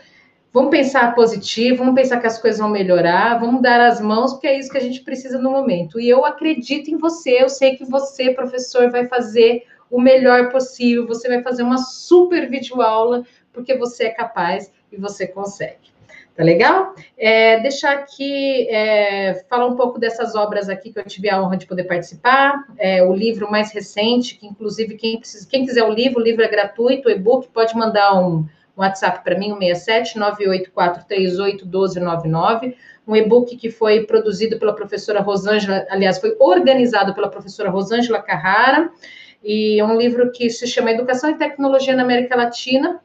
Vamos pensar positivo, vamos pensar que as coisas vão melhorar, vamos dar as mãos, porque é isso que a gente precisa no momento. E eu acredito em você, eu sei que você, professor, vai fazer o melhor possível, você vai fazer uma super videoaula, porque você é capaz e você consegue. Tá legal? É, deixar aqui, é, falar um pouco dessas obras aqui que eu tive a honra de poder participar. É, o livro mais recente, que inclusive quem, precisa, quem quiser o livro, o livro é gratuito, o e-book, pode mandar um um WhatsApp para mim, o 67 98438 1299, um e-book que foi produzido pela professora Rosângela, aliás, foi organizado pela professora Rosângela Carrara, e um livro que se chama Educação e Tecnologia na América Latina,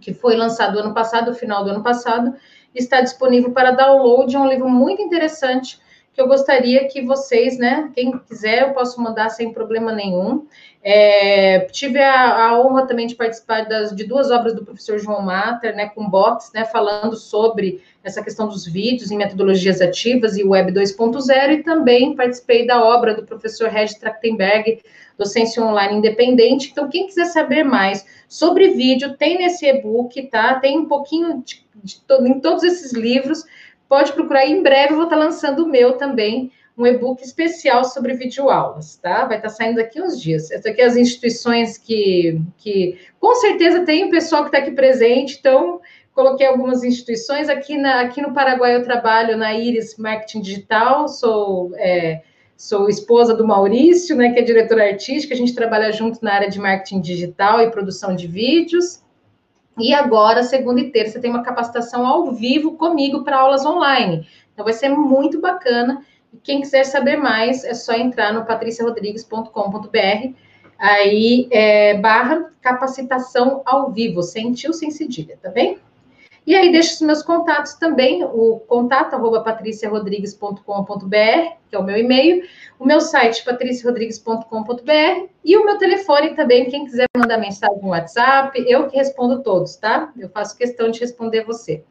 que foi lançado ano passado, final do ano passado, está disponível para download, é um livro muito interessante, que eu gostaria que vocês, né, quem quiser, eu posso mandar sem problema nenhum. É, tive a, a, honra também de participar das, de duas obras do professor João Mater, né, com box, né, falando sobre essa questão dos vídeos em metodologias ativas e Web 2.0, e também participei da obra do professor Regis Trachtenberg, Docência Online Independente. Então, quem quiser saber mais sobre vídeo, tem nesse e-book, tá? Tem um pouquinho de, de, de, em todos esses livros, pode procurar. Em breve eu vou estar lançando o meu também, um e-book especial sobre videoaulas, tá? Vai estar saindo daqui uns dias. Essas aqui é as instituições que, que com certeza tem o pessoal que está aqui presente, então coloquei algumas instituições. Aqui, na, aqui no Paraguai eu trabalho na Iris Marketing Digital, sou, é, sou esposa do Maurício, né, que é diretor artística, a gente trabalha junto na área de marketing digital e produção de vídeos. E agora, segunda e terça, tem uma capacitação ao vivo comigo para aulas online. Então, vai ser muito bacana. E quem quiser saber mais, é só entrar no patriciarodrigues.com.br, aí é, barra capacitação ao vivo, sem tio, sem cedilha, tá bem? E aí deixo os meus contatos também, o contato arroba patriciarodrigues.com.br, que é o meu e-mail, o meu site patriciarodrigues.com.br e o meu telefone também, quem quiser mandar mensagem no WhatsApp, eu que respondo todos, tá? Eu faço questão de responder você.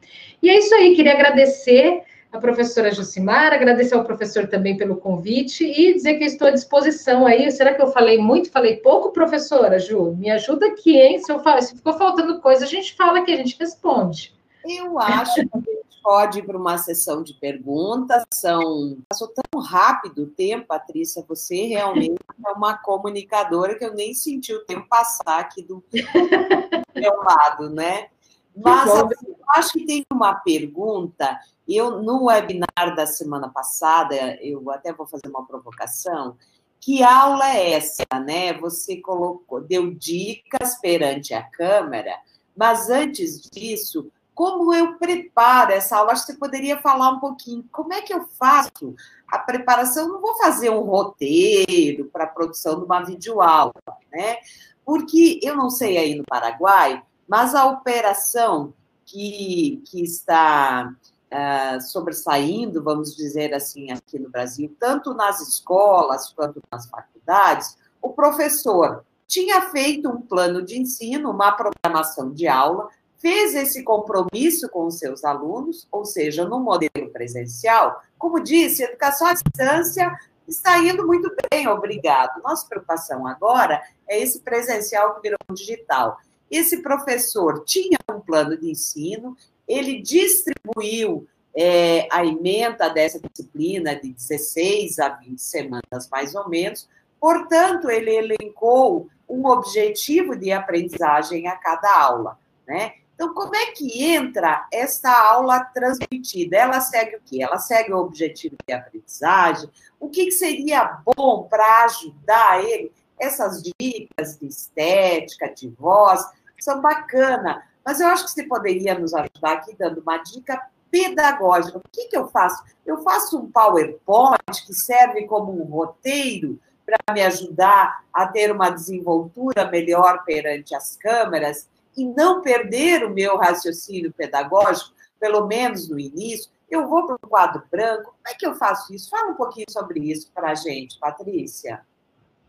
E é isso aí, queria agradecer a professora Jucimar, agradecer ao professor também pelo convite e dizer que estou à disposição aí. Será que eu falei muito? Falei pouco, professora Ju? Me ajuda aqui, hein? Se, eu falo, se ficou faltando coisa, a gente fala que a gente responde. Eu acho que a gente pode ir para uma sessão de perguntas. São passou tão rápido o tempo, Patrícia. Você realmente é uma comunicadora que eu nem senti o tempo passar aqui do meu lado, né? Mas assim, acho que tem uma pergunta. Eu no webinar da semana passada, eu até vou fazer uma provocação. Que aula é essa, né? Você colocou, deu dicas perante a câmera, mas antes disso, como eu preparo essa aula? Acho que você poderia falar um pouquinho. Como é que eu faço a preparação? Eu não vou fazer um roteiro para a produção de uma videoaula, né? Porque eu não sei aí no Paraguai, mas a operação que, que está uh, sobressaindo, vamos dizer assim, aqui no Brasil, tanto nas escolas quanto nas faculdades, o professor tinha feito um plano de ensino, uma programação de aula, fez esse compromisso com os seus alunos, ou seja, no modelo presencial, como disse, a educação à distância está indo muito bem, obrigado. Nossa preocupação agora é esse presencial que virou digital. Esse professor tinha um plano de ensino, ele distribuiu é, a emenda dessa disciplina de 16 a 20 semanas, mais ou menos, portanto, ele elencou um objetivo de aprendizagem a cada aula, né? Então, como é que entra esta aula transmitida? Ela segue o quê? Ela segue o objetivo de aprendizagem? O que seria bom para ajudar ele? Essas dicas de estética, de voz, são bacanas. Mas eu acho que você poderia nos ajudar aqui dando uma dica pedagógica. O que, que eu faço? Eu faço um PowerPoint que serve como um roteiro para me ajudar a ter uma desenvoltura melhor perante as câmeras e não perder o meu raciocínio pedagógico, pelo menos no início, eu vou para o quadro branco. Como é que eu faço isso? Fala um pouquinho sobre isso para a gente, Patrícia.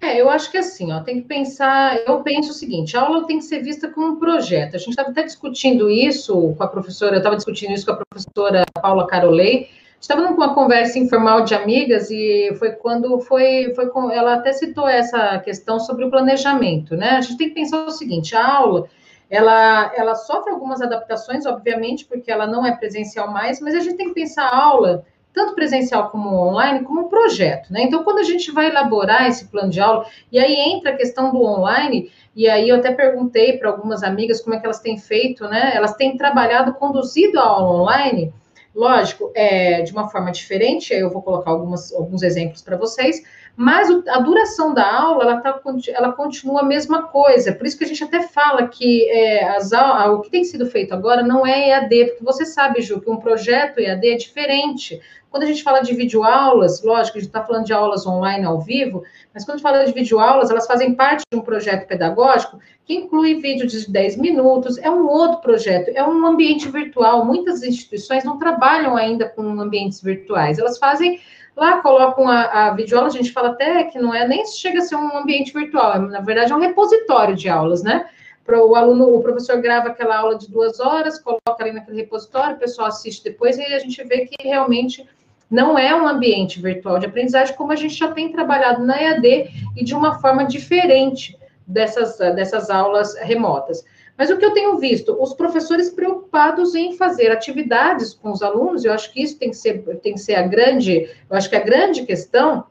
É, eu acho que assim, ó, tem que pensar. Eu penso o seguinte: a aula tem que ser vista como um projeto. A gente estava até discutindo isso com a professora, eu estava discutindo isso com a professora Paula Carolei. Estava numa conversa informal de amigas e foi quando foi, foi com, ela até citou essa questão sobre o planejamento, né? A gente tem que pensar o seguinte: a aula ela, ela sofre algumas adaptações, obviamente, porque ela não é presencial mais, mas a gente tem que pensar a aula, tanto presencial como online, como um projeto, né? Então, quando a gente vai elaborar esse plano de aula, e aí entra a questão do online, e aí eu até perguntei para algumas amigas como é que elas têm feito, né? Elas têm trabalhado, conduzido a aula online, lógico, é, de uma forma diferente, eu vou colocar algumas, alguns exemplos para vocês, mas a duração da aula, ela, tá, ela continua a mesma coisa, por isso que a gente até fala que é, as, o que tem sido feito agora não é EAD, porque você sabe, Ju, que um projeto EAD é diferente, quando a gente fala de videoaulas, lógico, a gente está falando de aulas online ao vivo, mas quando a gente fala de videoaulas, elas fazem parte de um projeto pedagógico que inclui vídeos de 10 minutos, é um outro projeto, é um ambiente virtual. Muitas instituições não trabalham ainda com ambientes virtuais, elas fazem lá colocam a, a videoaula, a gente fala até que não é nem chega a ser um ambiente virtual, é, na verdade é um repositório de aulas, né? Para o aluno, o professor grava aquela aula de duas horas, coloca ali naquele repositório, o pessoal assiste depois e a gente vê que realmente não é um ambiente virtual de aprendizagem, como a gente já tem trabalhado na EAD e de uma forma diferente dessas, dessas aulas remotas. Mas o que eu tenho visto, os professores preocupados em fazer atividades com os alunos, eu acho que isso tem que ser, tem que ser a grande, eu acho que a grande questão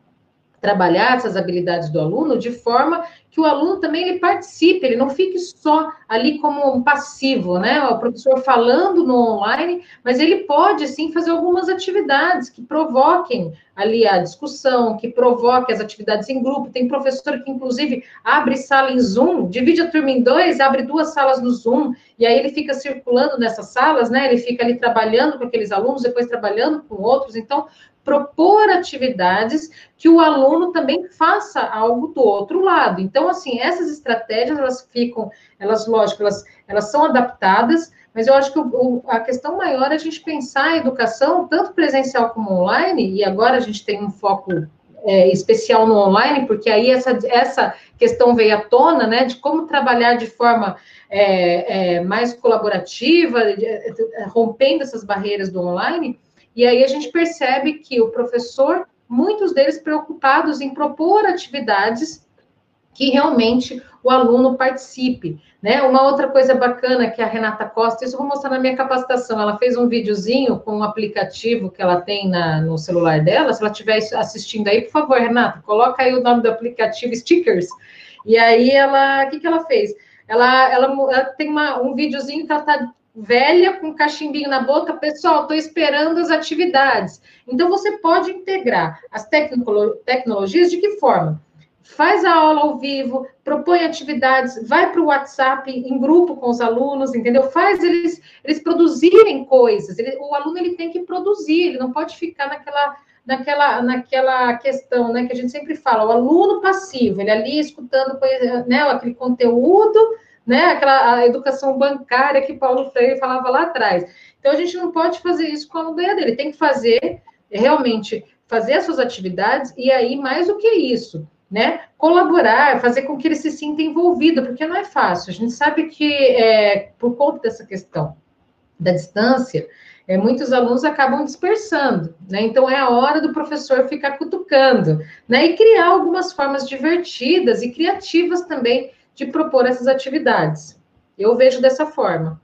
trabalhar essas habilidades do aluno de forma que o aluno também ele participe, ele não fique só ali como um passivo, né? O professor falando no online, mas ele pode sim fazer algumas atividades que provoquem ali a discussão, que provoquem as atividades em grupo. Tem professor que inclusive abre sala em Zoom, divide a turma em dois, abre duas salas no Zoom, e aí ele fica circulando nessas salas, né? Ele fica ali trabalhando com aqueles alunos, depois trabalhando com outros. Então, propor atividades que o aluno também faça algo do outro lado. Então, assim, essas estratégias, elas ficam, elas, lógico, elas, elas são adaptadas, mas eu acho que o, a questão maior é a gente pensar a educação, tanto presencial como online, e agora a gente tem um foco é, especial no online, porque aí essa, essa questão veio à tona, né, de como trabalhar de forma é, é, mais colaborativa, rompendo essas barreiras do online, e aí a gente percebe que o professor, muitos deles preocupados em propor atividades que realmente o aluno participe. Né? Uma outra coisa bacana que a Renata Costa, isso eu vou mostrar na minha capacitação, ela fez um videozinho com um aplicativo que ela tem na, no celular dela, se ela estiver assistindo aí, por favor, Renata, coloca aí o nome do aplicativo, Stickers, e aí ela, o que, que ela fez? Ela, ela, ela tem uma, um videozinho que ela está velha com cachimbinho na boca, pessoal, estou esperando as atividades. Então, você pode integrar as tecnologias de que forma? Faz a aula ao vivo, propõe atividades, vai para o WhatsApp em grupo com os alunos, entendeu? Faz eles, eles produzirem coisas. Ele, o aluno ele tem que produzir, ele não pode ficar naquela naquela, naquela questão, né, que a gente sempre fala, o aluno passivo, ele ali escutando, né, aquele conteúdo, né, aquela a educação bancária que Paulo Freire falava lá atrás. Então, a gente não pode fazer isso com a aldeia dele, tem que fazer, realmente, fazer as suas atividades, e aí, mais do que isso, né, colaborar, fazer com que ele se sinta envolvido, porque não é fácil, a gente sabe que, é, por conta dessa questão da distância, é, muitos alunos acabam dispersando, né? Então é a hora do professor ficar cutucando, né? E criar algumas formas divertidas e criativas também de propor essas atividades. Eu vejo dessa forma.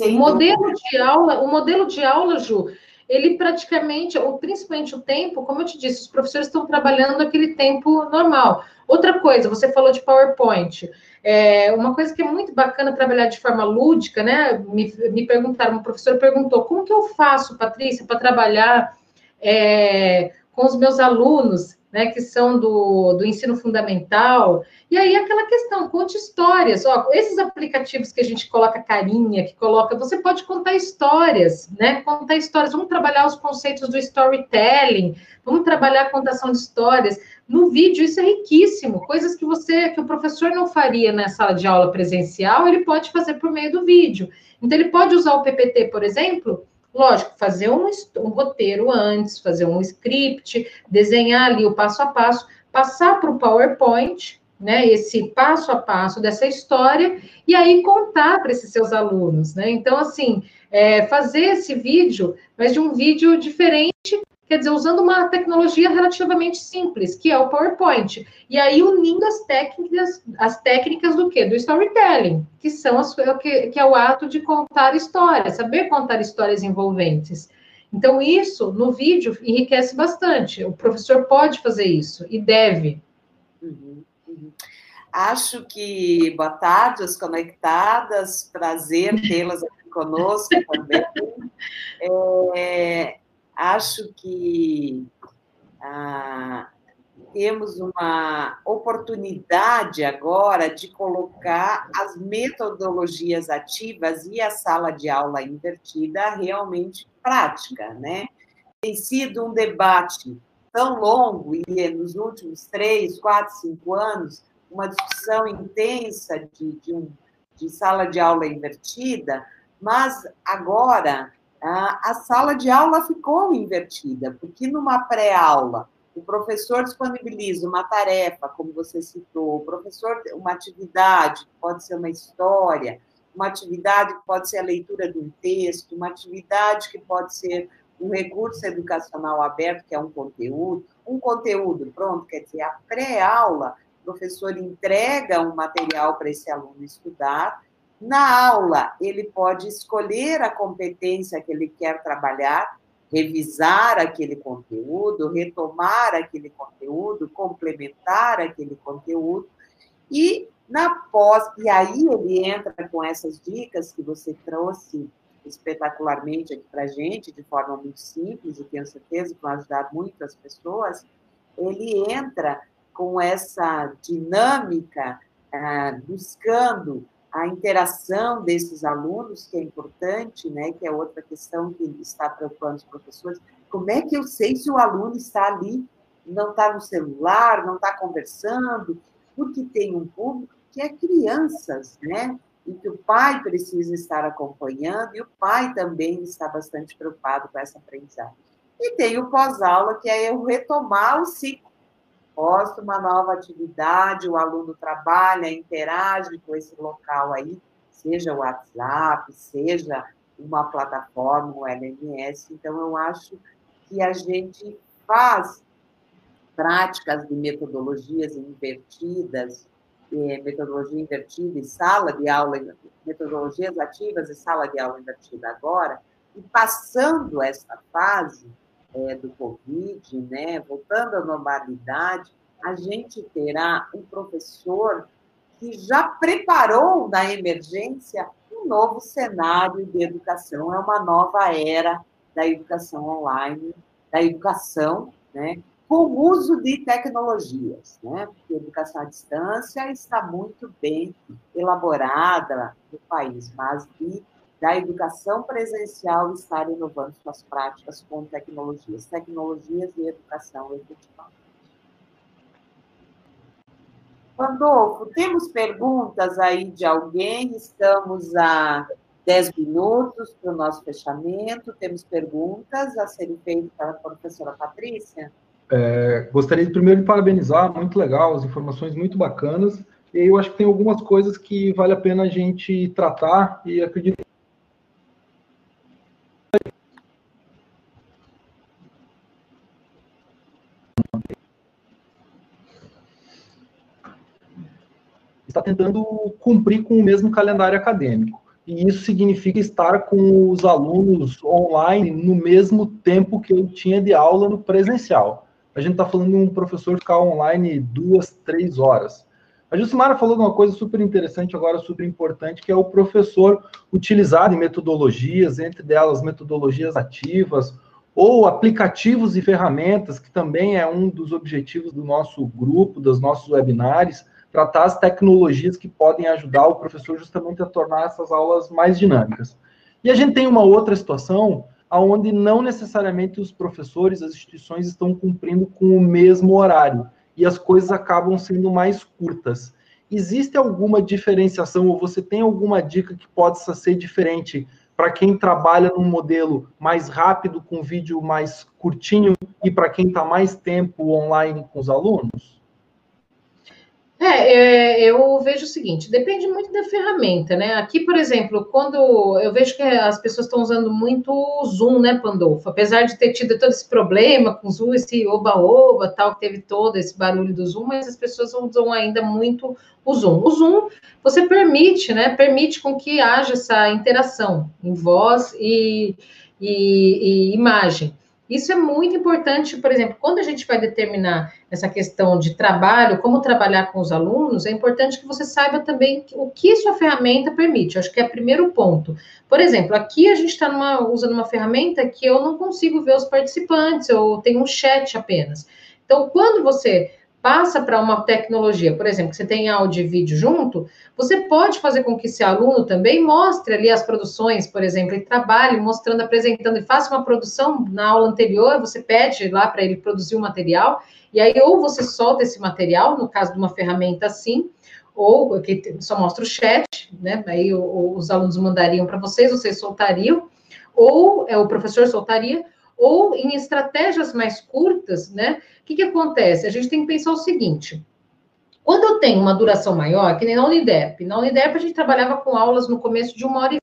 o modelo de aula, o modelo de aula, Ju, ele praticamente, ou principalmente o tempo, como eu te disse, os professores estão trabalhando aquele tempo normal. Outra coisa, você falou de PowerPoint. É, uma coisa que é muito bacana trabalhar de forma lúdica, né? Me, me perguntaram, um professor perguntou, como que eu faço, Patrícia, para trabalhar é, com os meus alunos né, que são do, do ensino fundamental. E aí aquela questão, conte histórias. Ó, esses aplicativos que a gente coloca carinha, que coloca, você pode contar histórias, né? Contar histórias. Vamos trabalhar os conceitos do storytelling, vamos trabalhar a contação de histórias. No vídeo, isso é riquíssimo. Coisas que você, que o professor não faria na sala de aula presencial, ele pode fazer por meio do vídeo. Então, ele pode usar o PPT, por exemplo, Lógico, fazer um, um roteiro antes, fazer um script, desenhar ali o passo a passo, passar para o PowerPoint, né, esse passo a passo dessa história, e aí contar para esses seus alunos, né? Então, assim, é, fazer esse vídeo, mas de um vídeo diferente quer dizer, usando uma tecnologia relativamente simples, que é o PowerPoint. E aí unindo as técnicas, as técnicas do quê? Do storytelling, que são as, que, que é o ato de contar histórias, saber contar histórias envolventes. Então, isso no vídeo enriquece bastante. O professor pode fazer isso e deve. Uhum, uhum. Acho que boa tarde, as conectadas, prazer tê-las aqui conosco também. É, acho que ah, temos uma oportunidade agora de colocar as metodologias ativas e a sala de aula invertida realmente prática, né? Tem sido um debate tão longo e nos últimos três, quatro, cinco anos, uma discussão intensa de, de, um, de sala de aula invertida, mas agora a sala de aula ficou invertida, porque numa pré-aula o professor disponibiliza uma tarefa, como você citou, o professor, uma atividade, que pode ser uma história, uma atividade que pode ser a leitura de um texto, uma atividade que pode ser um recurso educacional aberto, que é um conteúdo, um conteúdo, pronto, quer dizer, a pré-aula, o professor entrega um material para esse aluno estudar, na aula, ele pode escolher a competência que ele quer trabalhar, revisar aquele conteúdo, retomar aquele conteúdo, complementar aquele conteúdo e na pós, e aí ele entra com essas dicas que você trouxe espetacularmente aqui para gente, de forma muito simples, e tenho certeza que vai ajudar muitas pessoas, ele entra com essa dinâmica, ah, buscando a interação desses alunos, que é importante, né, que é outra questão que está preocupando os professores. Como é que eu sei se o aluno está ali, não está no celular, não está conversando? Porque tem um público que é crianças, né? E que o pai precisa estar acompanhando, e o pai também está bastante preocupado com essa aprendizagem. E tem o pós-aula, que é eu retomar o ciclo posta uma nova atividade, o aluno trabalha, interage com esse local aí, seja o WhatsApp, seja uma plataforma, o LMS. Então, eu acho que a gente faz práticas de metodologias invertidas, eh, metodologia invertida e sala de aula, metodologias ativas e sala de aula invertida agora, e passando essa fase é, do Covid, né, voltando à normalidade, a gente terá um professor que já preparou na emergência um novo cenário de educação, é uma nova era da educação online, da educação, né, com o uso de tecnologias, né, porque a educação à distância está muito bem elaborada no país, mas de da educação presencial estar inovando suas práticas com tecnologias, tecnologias e educação efetiva. Pandolfo, temos perguntas aí de alguém? Estamos a 10 minutos para o nosso fechamento. Temos perguntas a serem feitas para a professora Patrícia? É, gostaria de primeiro de parabenizar, muito legal, as informações muito bacanas. E eu acho que tem algumas coisas que vale a pena a gente tratar e acredito tentando cumprir com o mesmo calendário acadêmico. E isso significa estar com os alunos online no mesmo tempo que eu tinha de aula no presencial. A gente está falando de um professor ficar online duas, três horas. A Jusimara falou de uma coisa super interessante agora, super importante, que é o professor utilizar metodologias, entre elas metodologias ativas, ou aplicativos e ferramentas, que também é um dos objetivos do nosso grupo, dos nossos webinários, tratar as tecnologias que podem ajudar o professor justamente a tornar essas aulas mais dinâmicas. E a gente tem uma outra situação onde não necessariamente os professores, as instituições estão cumprindo com o mesmo horário e as coisas acabam sendo mais curtas. Existe alguma diferenciação ou você tem alguma dica que possa ser diferente para quem trabalha num modelo mais rápido, com vídeo mais curtinho, e para quem está mais tempo online com os alunos? É, é, eu vejo o seguinte, depende muito da ferramenta, né? Aqui, por exemplo, quando eu vejo que as pessoas estão usando muito o Zoom, né, Pandolfo? Apesar de ter tido todo esse problema com o Zoom, esse oba-oba, tal, que teve todo esse barulho do Zoom, mas as pessoas usam ainda muito o Zoom. O Zoom, você permite, né? Permite com que haja essa interação em voz e, e, e imagem. Isso é muito importante, por exemplo, quando a gente vai determinar essa questão de trabalho, como trabalhar com os alunos, é importante que você saiba também o que sua ferramenta permite. Eu acho que é o primeiro ponto. Por exemplo, aqui a gente está usando uma ferramenta que eu não consigo ver os participantes, eu tenho um chat apenas. Então, quando você passa para uma tecnologia, por exemplo, que você tem áudio e vídeo junto, você pode fazer com que esse aluno também mostre ali as produções, por exemplo, e trabalhe mostrando, apresentando, e faça uma produção na aula anterior, você pede lá para ele produzir o um material, e aí ou você solta esse material, no caso de uma ferramenta assim, ou que só mostra o chat, né? Aí os alunos mandariam para vocês, vocês soltariam, ou é, o professor soltaria, ou em estratégias mais curtas, né? O que, que acontece? A gente tem que pensar o seguinte: quando eu tenho uma duração maior, que nem na Unidep, na Unidep a gente trabalhava com aulas no começo de uma hora e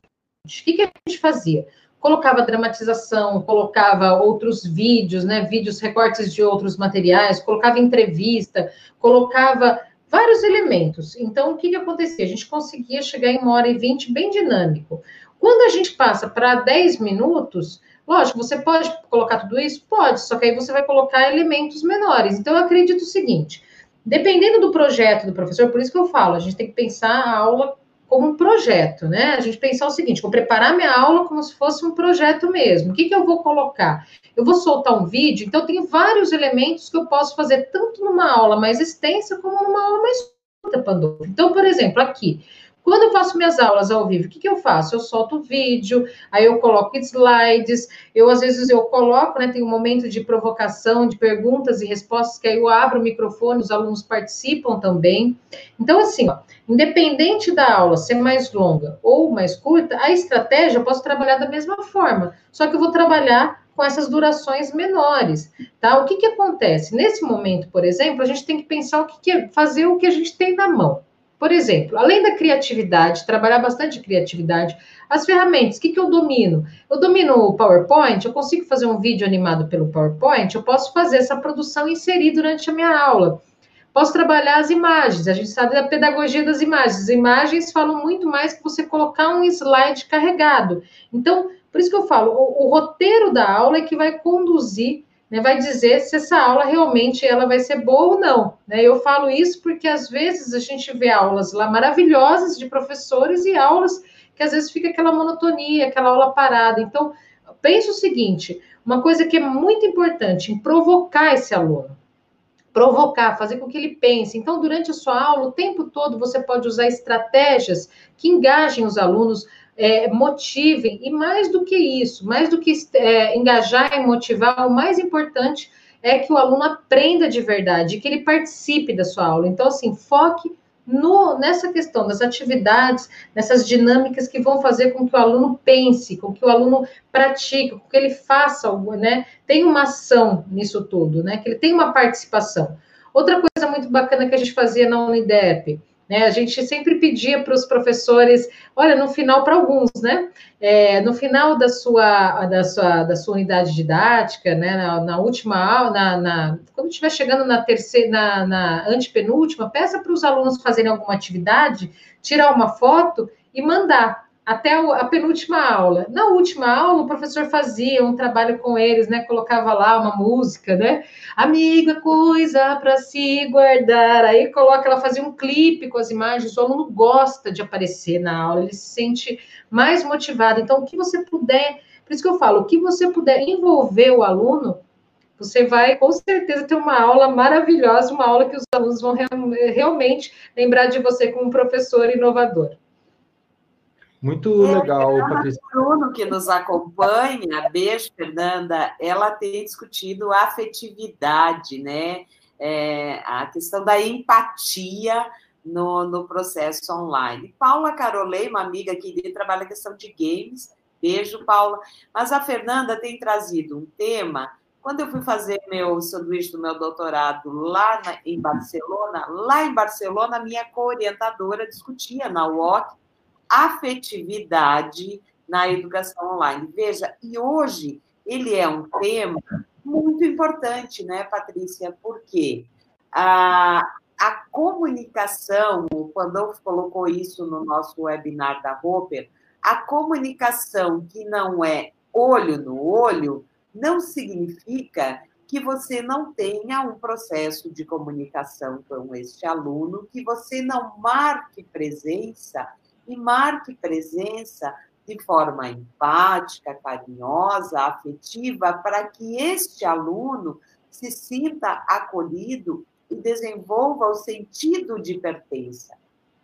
vinte. O que, que a gente fazia? Colocava dramatização, colocava outros vídeos, né? Vídeos, recortes de outros materiais, colocava entrevista, colocava vários elementos. Então, o que, que acontecia? A gente conseguia chegar em uma hora e vinte bem dinâmico. Quando a gente passa para 10 minutos, Lógico, você pode colocar tudo isso? Pode, só que aí você vai colocar elementos menores. Então, eu acredito o seguinte: dependendo do projeto do professor, por isso que eu falo, a gente tem que pensar a aula como um projeto, né? A gente pensar o seguinte: vou preparar minha aula como se fosse um projeto mesmo. O que, que eu vou colocar? Eu vou soltar um vídeo, então tem vários elementos que eu posso fazer tanto numa aula mais extensa como numa aula mais curta, Pandora. Então, por exemplo, aqui, quando eu faço minhas aulas ao vivo, o que, que eu faço? Eu solto o vídeo, aí eu coloco slides, eu às vezes eu coloco, né? Tem um momento de provocação, de perguntas e respostas, que aí eu abro o microfone, os alunos participam também. Então, assim, ó, independente da aula ser mais longa ou mais curta, a estratégia eu posso trabalhar da mesma forma, só que eu vou trabalhar com essas durações menores, tá? O que que acontece? Nesse momento, por exemplo, a gente tem que pensar o que, que é fazer o que a gente tem na mão. Por exemplo, além da criatividade, trabalhar bastante criatividade, as ferramentas, o que, que eu domino? Eu domino o PowerPoint, eu consigo fazer um vídeo animado pelo PowerPoint, eu posso fazer essa produção e inserir durante a minha aula. Posso trabalhar as imagens, a gente sabe da pedagogia das imagens. As imagens falam muito mais que você colocar um slide carregado. Então, por isso que eu falo, o, o roteiro da aula é que vai conduzir né, vai dizer se essa aula realmente ela vai ser boa ou não. Né? Eu falo isso porque às vezes a gente vê aulas lá maravilhosas de professores e aulas que às vezes fica aquela monotonia, aquela aula parada. Então, pense o seguinte: uma coisa que é muito importante em provocar esse aluno. Provocar, fazer com que ele pense. Então, durante a sua aula, o tempo todo, você pode usar estratégias que engajem os alunos é, motivem, e mais do que isso, mais do que é, engajar e motivar, o mais importante é que o aluno aprenda de verdade, que ele participe da sua aula. Então, assim, foque no, nessa questão das atividades, nessas dinâmicas que vão fazer com que o aluno pense, com que o aluno pratique, com que ele faça algo, né? Tem uma ação nisso tudo, né? Que ele tem uma participação. Outra coisa muito bacana que a gente fazia na Unidep, né? A gente sempre pedia para os professores, olha, no final, para alguns, né? É, no final da sua, da sua, da sua unidade didática, né? Na, na última aula, na, na, quando estiver chegando na terceira, na, na antepenúltima, peça para os alunos fazerem alguma atividade, tirar uma foto e mandar até a penúltima aula. Na última aula, o professor fazia um trabalho com eles, né? Colocava lá uma música, né? Amiga, coisa para se guardar. Aí coloca, ela fazia um clipe com as imagens. O aluno gosta de aparecer na aula, ele se sente mais motivado. Então, o que você puder, por isso que eu falo, o que você puder envolver o aluno, você vai com certeza ter uma aula maravilhosa, uma aula que os alunos vão realmente lembrar de você como um professor inovador. Muito é, legal, Patrícia. Bruno, que nos acompanha, beijo, Fernanda, ela tem discutido afetividade, né? É, a questão da empatia no, no processo online. Paula Carolei, uma amiga que trabalha a questão de games, beijo, Paula. Mas a Fernanda tem trazido um tema. Quando eu fui fazer meu sanduíche do meu doutorado lá na, em Barcelona, lá em Barcelona, a minha co-orientadora discutia na UOC afetividade na educação online. Veja, e hoje ele é um tema muito importante, né, Patrícia? Porque a, a comunicação, o Pandolfo colocou isso no nosso webinar da Roper, a comunicação que não é olho no olho não significa que você não tenha um processo de comunicação com este aluno, que você não marque presença e marque presença de forma empática, carinhosa, afetiva, para que este aluno se sinta acolhido e desenvolva o sentido de pertença.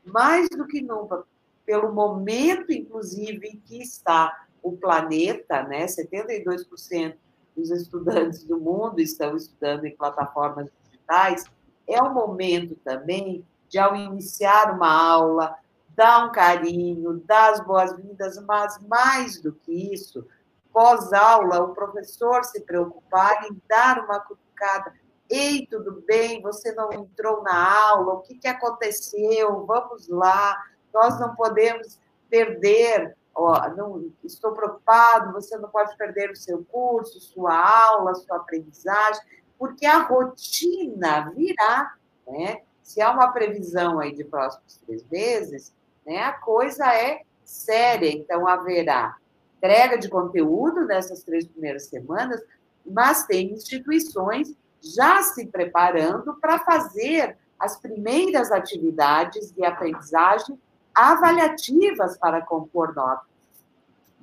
Mais do que nunca, pelo momento, inclusive, que está o planeta, né? 72% dos estudantes do mundo estão estudando em plataformas digitais, é o momento também de, ao iniciar uma aula, dá um carinho, dá as boas-vindas, mas mais do que isso, pós-aula, o professor se preocupar em dar uma cutucada. Ei, tudo bem? Você não entrou na aula? O que, que aconteceu? Vamos lá. Nós não podemos perder. Ó, não, estou preocupado. Você não pode perder o seu curso, sua aula, sua aprendizagem, porque a rotina virá, né? Se há uma previsão aí de próximos três meses, né? A coisa é séria, então haverá entrega de conteúdo nessas três primeiras semanas, mas tem instituições já se preparando para fazer as primeiras atividades de aprendizagem avaliativas para compor notas.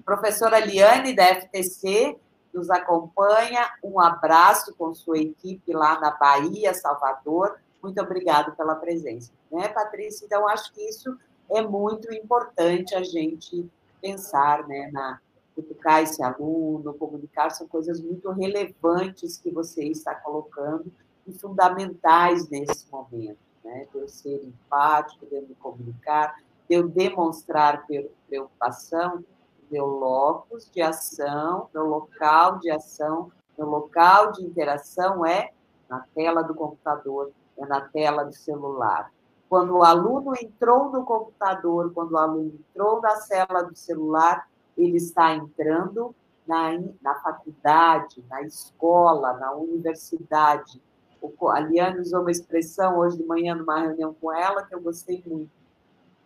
Professora Liane, da FTC, nos acompanha. Um abraço com sua equipe lá na Bahia, Salvador. Muito obrigada pela presença. Né, Patrícia? Então, acho que isso é muito importante a gente pensar né, na educar esse aluno, comunicar, são coisas muito relevantes que você está colocando e fundamentais nesse momento, né? De eu ser empático, de eu me comunicar, de eu demonstrar preocupação, meu locus de ação, meu local de ação, meu local de interação é na tela do computador, é na tela do celular. Quando o aluno entrou no computador, quando o aluno entrou na cela do celular, ele está entrando na, na faculdade, na escola, na universidade. a Liane usou uma expressão hoje de manhã numa reunião com ela que eu gostei muito.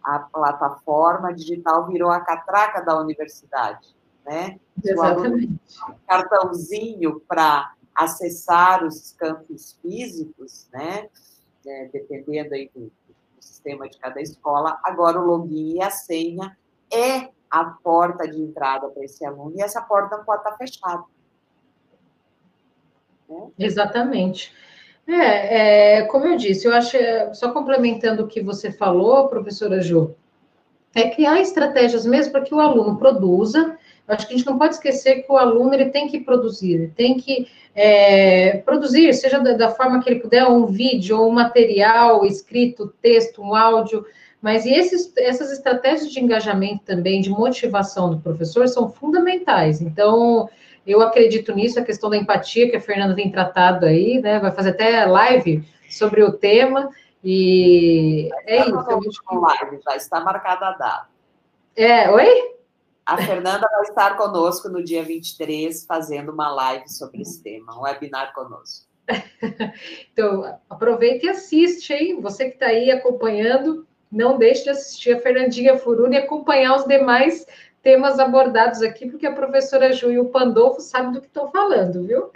A plataforma digital virou a catraca da universidade, né? Exatamente. Um cartãozinho para acessar os campos físicos, né? É, dependendo aí do sistema de cada escola. Agora o login e a senha é a porta de entrada para esse aluno e essa porta não pode estar fechada. Né? Exatamente. É, é, como eu disse, eu acho, só complementando o que você falou, professora Ju, é criar estratégias mesmo para que o aluno produza. Acho que a gente não pode esquecer que o aluno ele tem que produzir, ele tem que é, produzir, seja da, da, forma que ele puder, um vídeo, um material escrito, texto, um áudio, mas e esses, essas estratégias de engajamento também, de motivação do professor, são fundamentais. Então, eu acredito nisso, a questão da empatia que a Fernanda tem tratado aí, né? Vai fazer até live sobre o tema. E é isso. Com live, já está marcada a data. É, oi? A Fernanda vai estar conosco no dia 23, fazendo uma live sobre esse tema, um webinar conosco. então, aproveita e assiste, hein? Você que está aí acompanhando, não deixe de assistir a Fernandinha Furuni e acompanhar os demais temas abordados aqui, porque a professora Ju e o Pandolfo sabem do que estão falando, viu?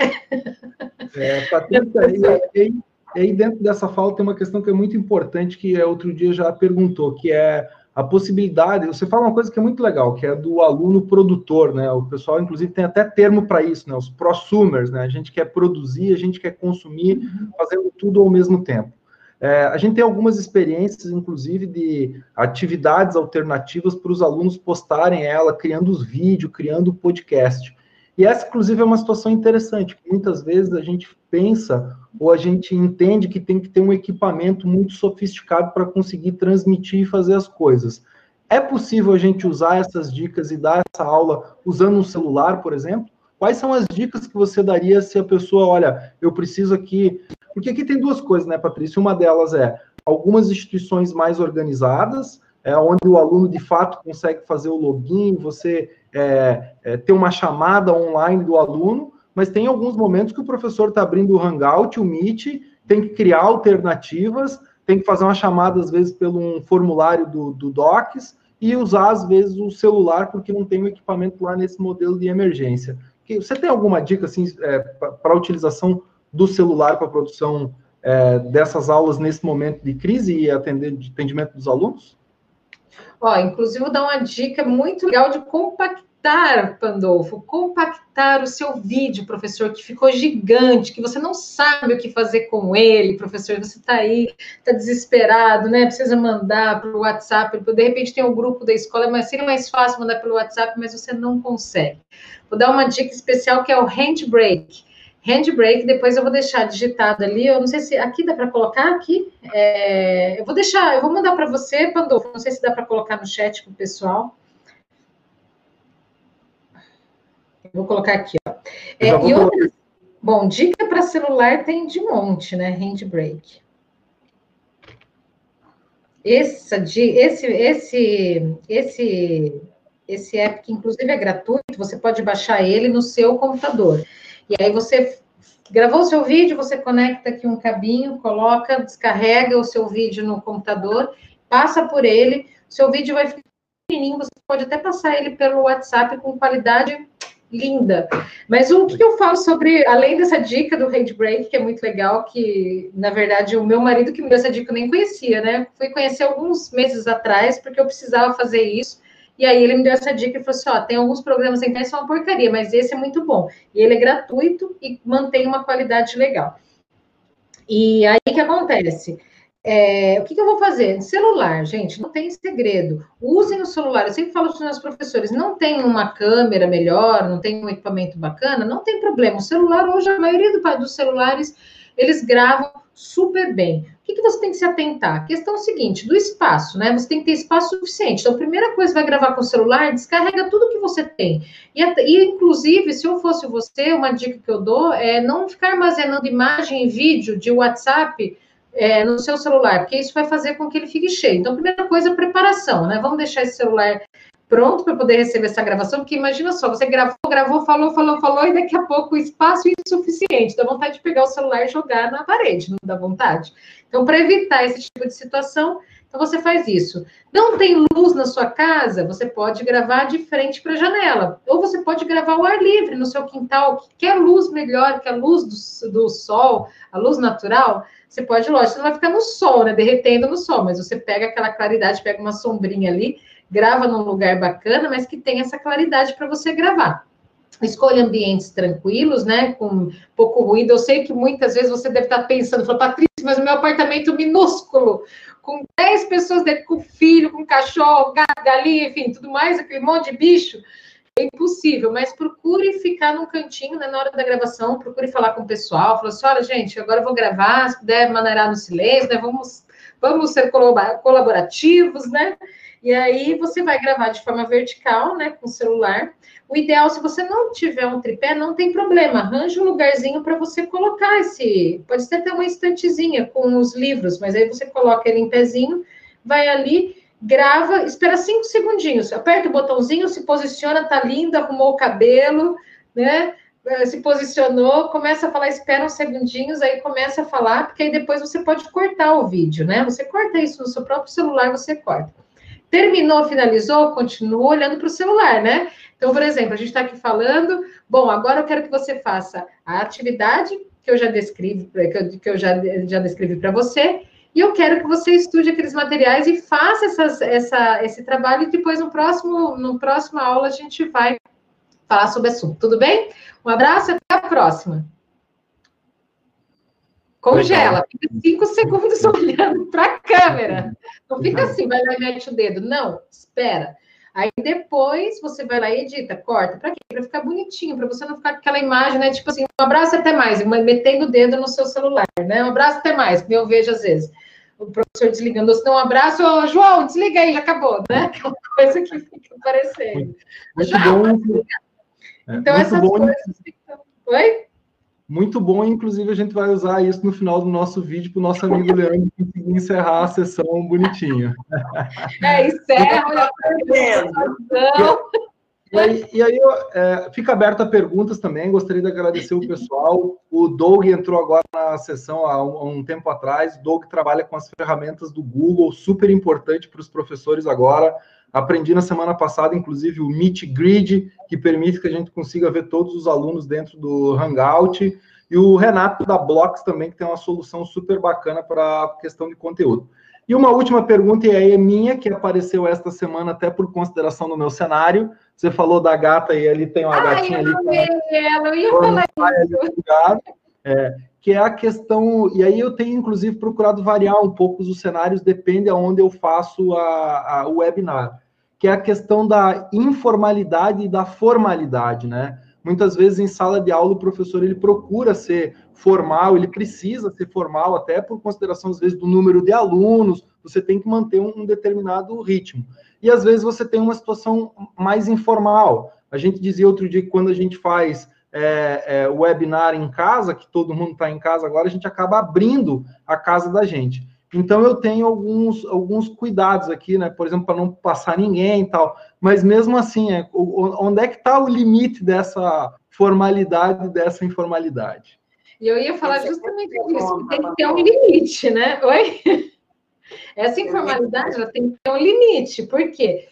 É, Patrícia, e, aí dentro dessa fala tem uma questão que é muito importante, que é, outro dia já perguntou, que é a possibilidade, você fala uma coisa que é muito legal, que é do aluno produtor, né? O pessoal, inclusive, tem até termo para isso, né? Os prosumers, né? A gente quer produzir, a gente quer consumir, uhum. fazendo tudo ao mesmo tempo. É, a gente tem algumas experiências, inclusive, de atividades alternativas para os alunos postarem ela, criando os vídeos, criando o podcast. E essa, inclusive, é uma situação interessante, muitas vezes a gente pensa ou a gente entende que tem que ter um equipamento muito sofisticado para conseguir transmitir e fazer as coisas. É possível a gente usar essas dicas e dar essa aula usando um celular, por exemplo? Quais são as dicas que você daria se a pessoa, olha, eu preciso aqui porque aqui tem duas coisas, né, Patrícia? Uma delas é algumas instituições mais organizadas, é, onde o aluno de fato consegue fazer o login, você é, é, ter uma chamada online do aluno, mas tem alguns momentos que o professor está abrindo o Hangout, o Meet, tem que criar alternativas, tem que fazer uma chamada, às vezes, pelo um formulário do, do Docs, e usar, às vezes, o celular, porque não tem o equipamento lá nesse modelo de emergência. Você tem alguma dica, assim, é, para a utilização do celular para a produção é, dessas aulas nesse momento de crise e atender, de atendimento dos alunos? Ó, inclusive, vou dar uma dica muito legal de compactar, Pandolfo, compactar o seu vídeo, professor, que ficou gigante, que você não sabe o que fazer com ele, professor, você está aí, está desesperado, né? Precisa mandar para o WhatsApp, de repente tem um grupo da escola, mas seria mais fácil mandar pelo WhatsApp, mas você não consegue. Vou dar uma dica especial que é o handbrake. Handbrake, depois eu vou deixar digitado ali. Eu não sei se aqui dá para colocar aqui. É, eu vou deixar, eu vou mandar para você, Pandolfo. Não sei se dá para colocar no chat para o pessoal. Eu vou colocar aqui, ó. É, e outra, bom, dica para celular tem de monte, né? Handbrake. Essa, esse, esse, esse, esse app que inclusive é gratuito, você pode baixar ele no seu computador. E aí você gravou o seu vídeo, você conecta aqui um cabinho, coloca, descarrega o seu vídeo no computador, passa por ele, o seu vídeo vai ficar pequenininho, você pode até passar ele pelo WhatsApp com qualidade linda. Mas o que eu falo sobre, além dessa dica do handbrake, que é muito legal, que na verdade o meu marido que me deu essa dica eu nem conhecia, né? Fui conhecer alguns meses atrás, porque eu precisava fazer isso. E aí ele me deu essa dica e falou assim: ó, tem alguns programas internet que são uma porcaria, mas esse é muito bom. E ele é gratuito e mantém uma qualidade legal. E aí o que acontece? É, o que, que, eu vou fazer? Celular, gente, não tem segredo. Usem o celular. Eu sempre falo para os meus professores: não tem uma câmera melhor, não tem um equipamento bacana, não tem problema. O celular, hoje, a maioria do, dos celulares, eles gravam super bem. O que, que você tem que se atentar? A questão é seguinte, do espaço, né? Você tem que ter espaço suficiente. Então, a primeira coisa, vai gravar com o celular, descarrega tudo que você tem. E, e, inclusive, se eu fosse você, uma dica que eu dou é não ficar armazenando imagem e vídeo de WhatsApp é, no seu celular, porque isso vai fazer com que ele fique cheio. Então, primeira coisa, preparação, né? Vamos deixar esse celular pronto para poder receber essa gravação, porque imagina só, você gravou, gravou, falou, falou, falou, e daqui a pouco o espaço é insuficiente, dá vontade de pegar o celular e jogar na parede, não dá vontade? Então, para evitar esse tipo de situação, então você faz isso. Não tem luz na sua casa, você pode gravar de frente para a janela. Ou você pode gravar ao ar livre no seu quintal, quer luz melhor, que a luz do, do sol, a luz natural, você pode, lógico, vai ficar no sol, né? Derretendo no sol, mas você pega aquela claridade, pega uma sombrinha ali, grava num lugar bacana, mas que tem essa claridade para você gravar. Escolha ambientes tranquilos, né? Com pouco ruído. Eu sei que muitas vezes você deve estar pensando, fala, Patrícia, mas o meu apartamento minúsculo, com 10 pessoas dentro, com filho, com cachorro, gato, galinha, enfim, tudo mais, aquele monte de bicho. É impossível, mas procure ficar num cantinho né, na hora da gravação, procure falar com o pessoal, fala assim, olha, gente, agora eu vou gravar, se puder maneirar no silêncio, né, vamos, vamos ser colaborativos, né? E aí você vai gravar de forma vertical, né, com o celular. O ideal, se você não tiver um tripé, não tem problema, arranje um lugarzinho para você colocar esse. Pode ser até uma estantezinha com os livros, mas aí você coloca ele em pezinho, vai ali, grava, espera cinco segundinhos, aperta o botãozinho, se posiciona, tá linda, arrumou o cabelo, né? Eh, se posicionou, começa a falar, espera uns segundinhos, aí começa a falar, porque aí depois você pode cortar o vídeo, né? Você corta isso no seu próprio celular, você corta. Terminou, finalizou, continua olhando para o celular, né? Então, por exemplo, a gente está aqui falando, bom, agora eu quero que você faça a atividade que eu já descrevi, que eu, que eu já, já descrevi para você, e eu quero que você estude aqueles materiais e faça essas, essa, esse trabalho, e depois no próximo, no próxima aula a gente vai falar sobre o assunto. Tudo bem? Um abraço e até a próxima. Congela, fica cinco segundos olhando para a câmera. Não fica assim, vai lá e mete o dedo. Não, espera. Aí depois você vai lá e edita, corta. Para quê? Para ficar bonitinho, para você não ficar com aquela imagem, né? Tipo assim, um abraço até mais, metendo o dedo no seu celular, né? Um abraço até mais, que eu vejo às vezes. O professor desligando, se não um abraço, ô, João, desliga aí, já acabou, né? Aquela coisa que fica aparecendo. Muito bom. Então, é, essas coisas ficam. Oi? Muito bom, inclusive a gente vai usar isso no final do nosso vídeo para o nosso amigo Leandro conseguir encerrar a sessão bonitinho. É, encerra, olha e aí, e aí é, fica aberto a perguntas também. Gostaria de agradecer o pessoal. O Doug entrou agora na sessão há um, há um tempo atrás. O Doug trabalha com as ferramentas do Google, super importante para os professores agora. Aprendi na semana passada, inclusive, o Meet Grid, que permite que a gente consiga ver todos os alunos dentro do Hangout. E o Renato da Blocks também, que tem uma solução super bacana para a questão de conteúdo. E uma última pergunta, e aí é minha, que apareceu esta semana até por consideração no meu cenário. Você falou da gata e ali tem uma Ai, gatinha eu ali. Ela, eu ia falar isso. É, que é a questão, e aí eu tenho inclusive procurado variar um pouco os cenários, depende aonde eu faço a, a, o webinar que é a questão da informalidade e da formalidade, né? Muitas vezes em sala de aula o professor ele procura ser formal, ele precisa ser formal até por consideração às vezes do número de alunos, você tem que manter um determinado ritmo. E às vezes você tem uma situação mais informal. A gente dizia outro dia que quando a gente faz é, é, webinar em casa, que todo mundo está em casa agora, a gente acaba abrindo a casa da gente. Então eu tenho alguns, alguns cuidados aqui, né? Por exemplo, para não passar ninguém e tal. Mas mesmo assim, é, onde é que está o limite dessa formalidade, dessa informalidade? E eu ia falar justamente disso, que tem que ter um limite, né? Oi? Essa informalidade ela tem que ter um limite, por quê?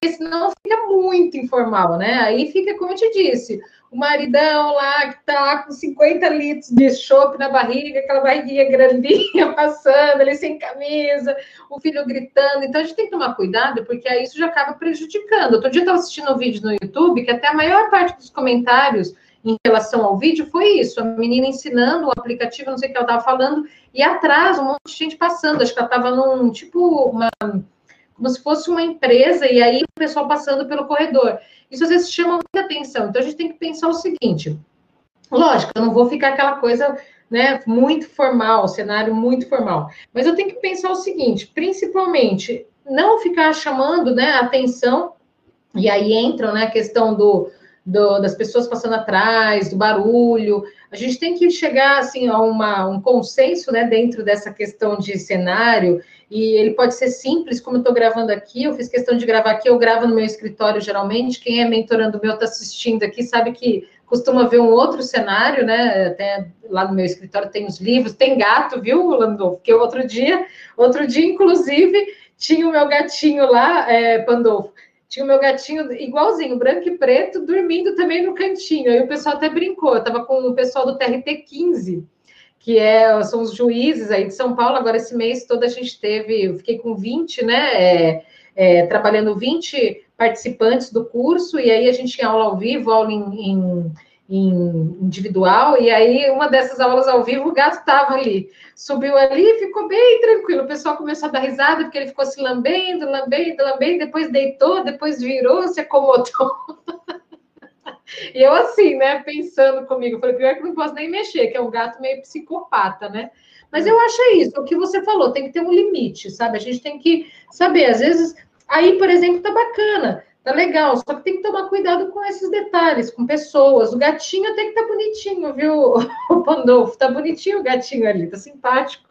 Porque senão fica muito informal, né? Aí fica, como eu te disse, o maridão lá que tá lá com 50 litros de chope na barriga, aquela barriguinha grandinha passando ali sem camisa, o filho gritando. Então a gente tem que tomar cuidado, porque aí isso já acaba prejudicando. Outro dia eu estava assistindo um vídeo no YouTube que até a maior parte dos comentários em relação ao vídeo foi isso: a menina ensinando o aplicativo, não sei o que ela estava falando, e atrás um monte de gente passando. Acho que ela estava num tipo uma como se fosse uma empresa, e aí o pessoal passando pelo corredor. Isso às vezes chama muita atenção. Então a gente tem que pensar o seguinte: lógico, eu não vou ficar aquela coisa né, muito formal, cenário muito formal. Mas eu tenho que pensar o seguinte, principalmente, não ficar chamando né, atenção, e aí entra né, a questão do, do, das pessoas passando atrás, do barulho. A gente tem que chegar assim a uma, um consenso né, dentro dessa questão de cenário, e ele pode ser simples, como eu estou gravando aqui, eu fiz questão de gravar aqui, eu gravo no meu escritório geralmente. Quem é mentorando meu está assistindo aqui sabe que costuma ver um outro cenário, né? Até lá no meu escritório tem os livros, tem gato, viu, Landolfo? Porque outro dia, outro dia, inclusive, tinha o meu gatinho lá, é, Pandolfo tinha o meu gatinho igualzinho, branco e preto, dormindo também no cantinho. Aí o pessoal até brincou. Eu estava com o pessoal do TRT 15, que é, são os juízes aí de São Paulo. Agora, esse mês todo a gente teve, eu fiquei com 20, né? É, é, trabalhando 20 participantes do curso, e aí a gente tinha aula ao vivo, aula em, em individual, e aí uma dessas aulas ao vivo, o gato estava ali, subiu ali e ficou bem tranquilo. O pessoal começou a dar risada, porque ele ficou se lambendo, lambendo, lambendo, depois deitou, depois virou, se acomodou. e eu assim, né, pensando comigo, falei, pior que não posso nem mexer, que é um gato meio psicopata, né? Mas eu acho é isso, o que você falou, tem que ter um limite, sabe? A gente tem que saber, às vezes, aí, por exemplo, tá bacana, Tá legal, só que tem que tomar cuidado com esses detalhes, com pessoas. O gatinho tem que tá bonitinho, viu, o Pandolfo? Tá bonitinho o gatinho ali, tá simpático.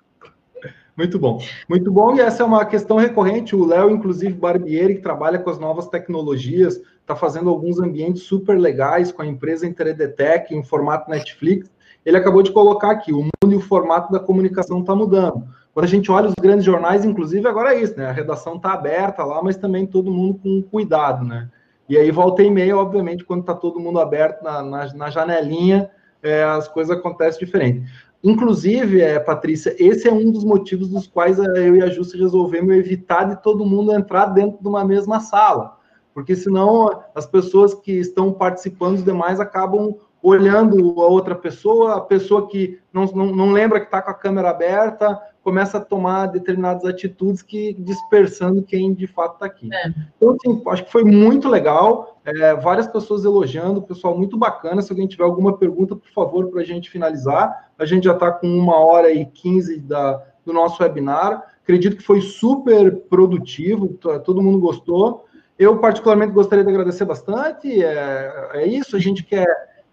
Muito bom, muito bom. E essa é uma questão recorrente. O Léo, inclusive, Barbieri, que trabalha com as novas tecnologias, está fazendo alguns ambientes super legais com a empresa Interedetec em formato Netflix. Ele acabou de colocar aqui: o mundo e o formato da comunicação está mudando. Quando a gente olha os grandes jornais, inclusive, agora é isso, né? A redação está aberta lá, mas também todo mundo com cuidado, né? E aí, volta e meia, obviamente, quando está todo mundo aberto na, na, na janelinha, é, as coisas acontecem diferente. Inclusive, é, Patrícia, esse é um dos motivos dos quais eu e a Justa resolvemos evitar de todo mundo entrar dentro de uma mesma sala. Porque senão as pessoas que estão participando, os demais acabam olhando a outra pessoa, a pessoa que não, não, não lembra que está com a câmera aberta, começa a tomar determinadas atitudes que dispersando quem de fato está aqui. É. Então, assim, acho que foi muito legal, é, várias pessoas elogiando, pessoal muito bacana. Se alguém tiver alguma pergunta, por favor, para a gente finalizar. A gente já está com uma hora e quinze da, do nosso webinar. Acredito que foi super produtivo, todo mundo gostou. Eu, particularmente, gostaria de agradecer bastante. É, é isso, a gente quer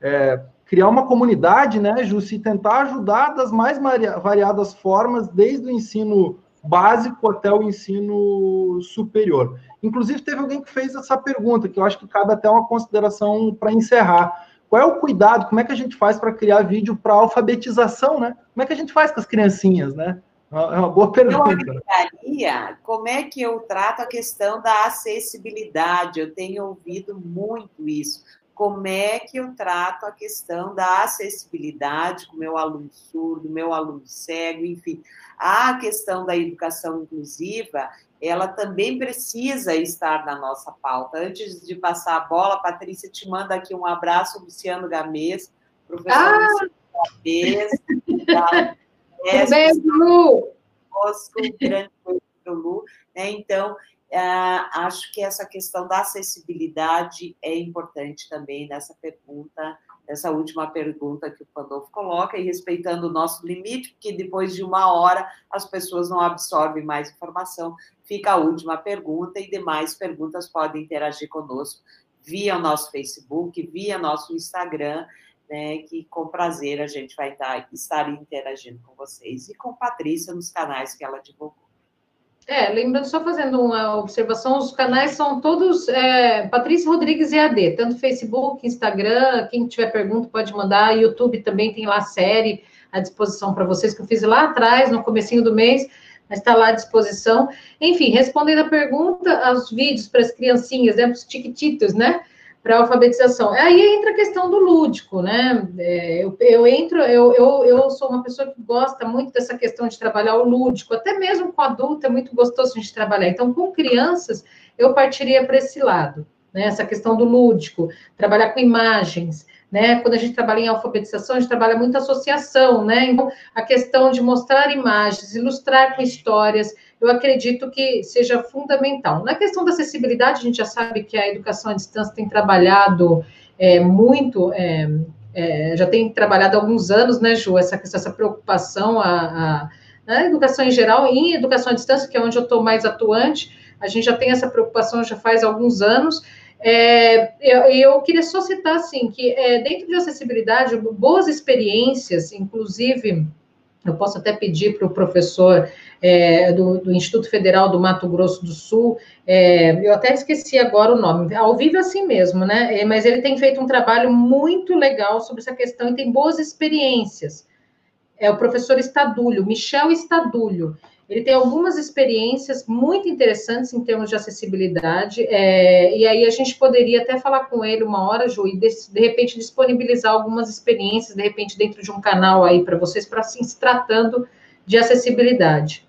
é, criar uma comunidade, né, Jussi, e tentar ajudar das mais variadas formas, desde o ensino básico até o ensino superior. Inclusive, teve alguém que fez essa pergunta, que eu acho que cabe até uma consideração para encerrar. Qual é o cuidado? Como é que a gente faz para criar vídeo para alfabetização, né? Como é que a gente faz com as criancinhas, né? É uma boa pergunta. Eu como é que eu trato a questão da acessibilidade. Eu tenho ouvido muito isso como é que eu trato a questão da acessibilidade com meu aluno surdo, meu aluno cego, enfim. A questão da educação inclusiva, ela também precisa estar na nossa pauta. Antes de passar a bola, Patrícia te manda aqui um abraço, Luciano Gamês, professor ah! Luciano Gamês. Da... Beijo, Lu! grande Lu. Né? Então, acho que essa questão da acessibilidade é importante também nessa pergunta, nessa última pergunta que o Pandolfo coloca, e respeitando o nosso limite, porque depois de uma hora as pessoas não absorvem mais informação. Fica a última pergunta e demais perguntas podem interagir conosco via o nosso Facebook, via nosso Instagram, né, que com prazer a gente vai estar, estar interagindo com vocês e com Patrícia nos canais que ela divulgou. É, lembrando, só fazendo uma observação, os canais são todos é, Patrícia Rodrigues EAD, tanto Facebook, Instagram, quem tiver pergunta pode mandar, YouTube também tem lá a série à disposição para vocês, que eu fiz lá atrás, no comecinho do mês, mas está lá à disposição. Enfim, respondendo a pergunta, os vídeos para as criancinhas, né, para os tiquititos, né, para alfabetização. Aí entra a questão do lúdico, né? É, eu, eu entro, eu, eu, eu sou uma pessoa que gosta muito dessa questão de trabalhar o lúdico, até mesmo com adulto é muito gostoso gente trabalhar. Então, com crianças, eu partiria para esse lado, né? Essa questão do lúdico, trabalhar com imagens. Né? Quando a gente trabalha em alfabetização, a gente trabalha muito associação, né? Então, a questão de mostrar imagens, ilustrar com histórias, eu acredito que seja fundamental. Na questão da acessibilidade, a gente já sabe que a educação à distância tem trabalhado é, muito, é, é, já tem trabalhado há alguns anos, né, Ju, essa, essa preocupação, a, a, na educação em geral, e em educação à distância, que é onde eu estou mais atuante, a gente já tem essa preocupação já faz alguns anos, É, eu, eu, queria só citar, assim, que é, dentro de acessibilidade, boas experiências, inclusive, eu posso até pedir para o professor é, do, do, Instituto Federal do Mato Grosso do Sul, é, eu até esqueci agora o nome, ao vivo é assim mesmo, né? É, mas ele tem feito um trabalho muito legal sobre essa questão e tem boas experiências. É o professor Estadulho, Michel Estadulho. Ele tem algumas experiências muito interessantes em termos de acessibilidade, é, e aí a gente poderia até falar com ele uma hora, Ju, e de, de repente disponibilizar algumas experiências, de repente dentro de um canal aí para vocês, para assim, se tratando de acessibilidade.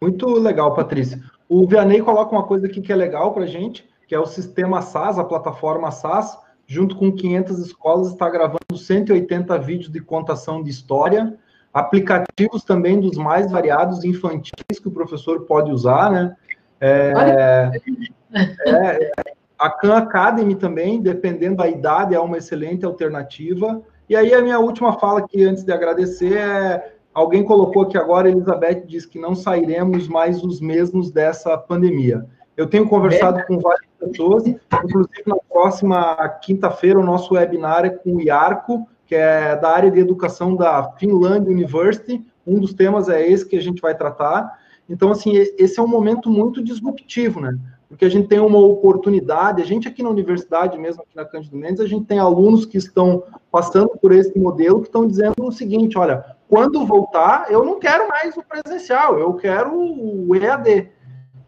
Muito legal, Patrícia. O Vianney coloca uma coisa aqui que é legal para a gente, que é o sistema SAS, a plataforma SAS, junto com 500 escolas, está gravando 180 vídeos de contação de história, aplicativos também dos mais variados infantis que o professor pode usar, né? É, é, a Khan Academy também, dependendo da idade, é uma excelente alternativa. E aí a minha última fala aqui, antes de agradecer, é alguém colocou que agora, Elizabeth diz que não sairemos mais os mesmos dessa pandemia. Eu tenho conversado com várias pessoas, inclusive na próxima quinta-feira o nosso webinar é com o IARCO, que é da área de educação da Finland University. Um dos temas é esse que a gente vai tratar. Então, assim, esse é um momento muito disruptivo, né? Porque a gente tem uma oportunidade, a gente aqui na universidade, mesmo aqui na Cândido Mendes, a gente tem alunos que estão passando por esse modelo, que estão dizendo o seguinte, olha, quando voltar, eu não quero mais o presencial, eu quero o EAD.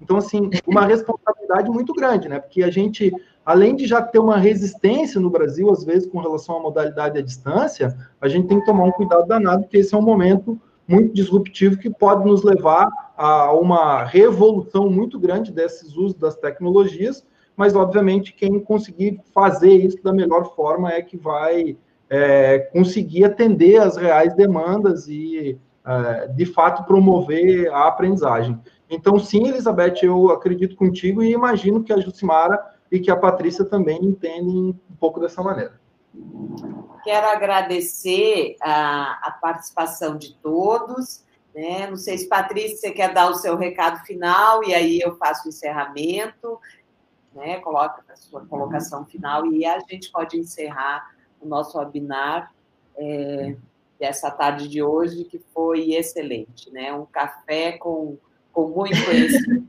Então, assim, uma responsabilidade muito grande, né? Porque a gente além de já ter uma resistência no Brasil, às vezes, com relação à modalidade à distância, a gente tem que tomar um cuidado danado, porque esse é um momento muito disruptivo que pode nos levar a uma revolução muito grande desses usos das tecnologias, mas, obviamente, quem conseguir fazer isso da melhor forma é que vai é, conseguir atender às reais demandas e, é, de fato, promover a aprendizagem. Então, sim, Elizabeth, eu acredito contigo e imagino que a Jucimara e que a Patrícia também entende um pouco dessa maneira. Quero agradecer a, a participação de todos. Né? Não sei se, Patrícia, você quer dar o seu recado final e aí eu faço o encerramento, né? coloca a sua colocação final e a gente pode encerrar o nosso webinar é, dessa tarde de hoje, que foi excelente. Né? Um café com, com muito conhecimento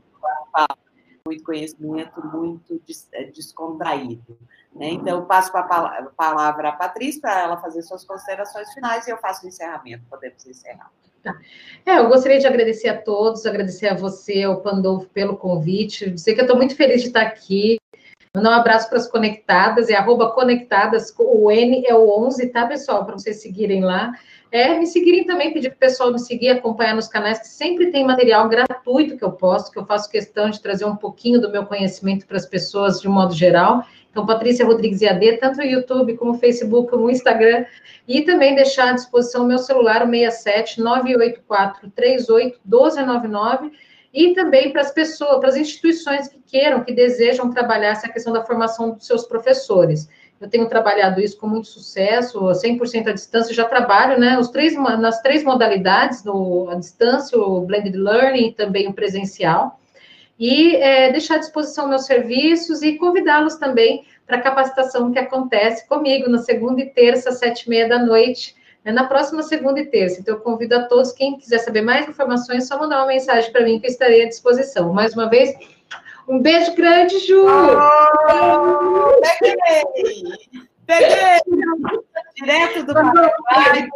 muito conhecimento, muito é, descontraído. Né? Então, eu passo a palavra à Patrícia para ela fazer suas considerações finais e eu faço o encerramento. Podemos encerrar. Tá. É, eu gostaria de agradecer a todos, agradecer a você, ao Pandolfo, pelo convite, dizer que eu estou muito feliz de estar aqui. Mandar um abraço para as conectadas, é arroba conectadas, o N é o 11, tá, pessoal? Para vocês seguirem lá. É, me seguirem também, pedir para o pessoal me seguir, acompanhar nos canais, que sempre tem material gratuito que eu posto, que eu faço questão de trazer um pouquinho do meu conhecimento para as pessoas de um modo geral. Então, Patrícia Rodrigues IAD, tanto no YouTube, como no Facebook, como no Instagram, e também deixar à disposição o meu celular, o 67 984 38 1299, e também para as pessoas, para as instituições que queiram, que desejam trabalhar essa questão da formação dos seus professores. Eu tenho trabalhado isso com muito sucesso, 100% à distância, já trabalho né, os três, nas três modalidades, no, à distância, o blended learning e também o presencial. E é, deixar à disposição meus serviços e convidá-los também para a capacitação que acontece comigo na segunda e terça, sete e meia da noite, né, na próxima segunda e terça. Então, eu convido a todos, quem quiser saber mais informações, é só mandar uma mensagem para mim que eu estarei à disposição. Mais uma vez, um beijo grande, Ju! Oh, peguei! Peguei! Direto do Paraguai.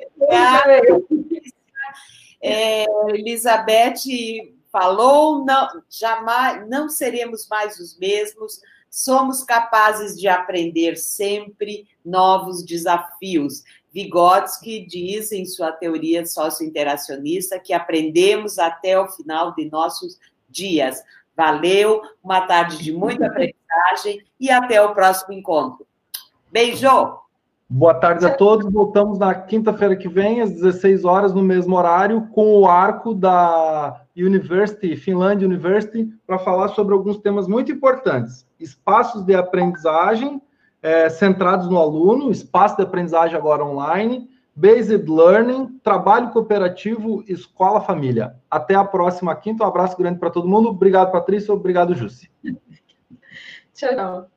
É, Elizabeth falou, não, jamais, não seremos mais os mesmos, somos capazes de aprender sempre novos desafios. Vygotsky diz em sua teoria sociointeracionista que aprendemos até o final de nossos dias. Valeu, uma tarde de muita aprendizagem e até o próximo encontro. Beijo! Boa tarde a todos. Voltamos na quinta-feira que vem, às 16 horas, no mesmo horário, com o arco da University, Finland University, para falar sobre alguns temas muito importantes. Espaços de aprendizagem é, centrados no aluno, espaço de aprendizagem agora online, Based Learning, Trabalho Cooperativo, Escola Família. Até a próxima quinta. Um abraço grande para todo mundo. Obrigado, Patrícia. Obrigado, Jussi. Tchau.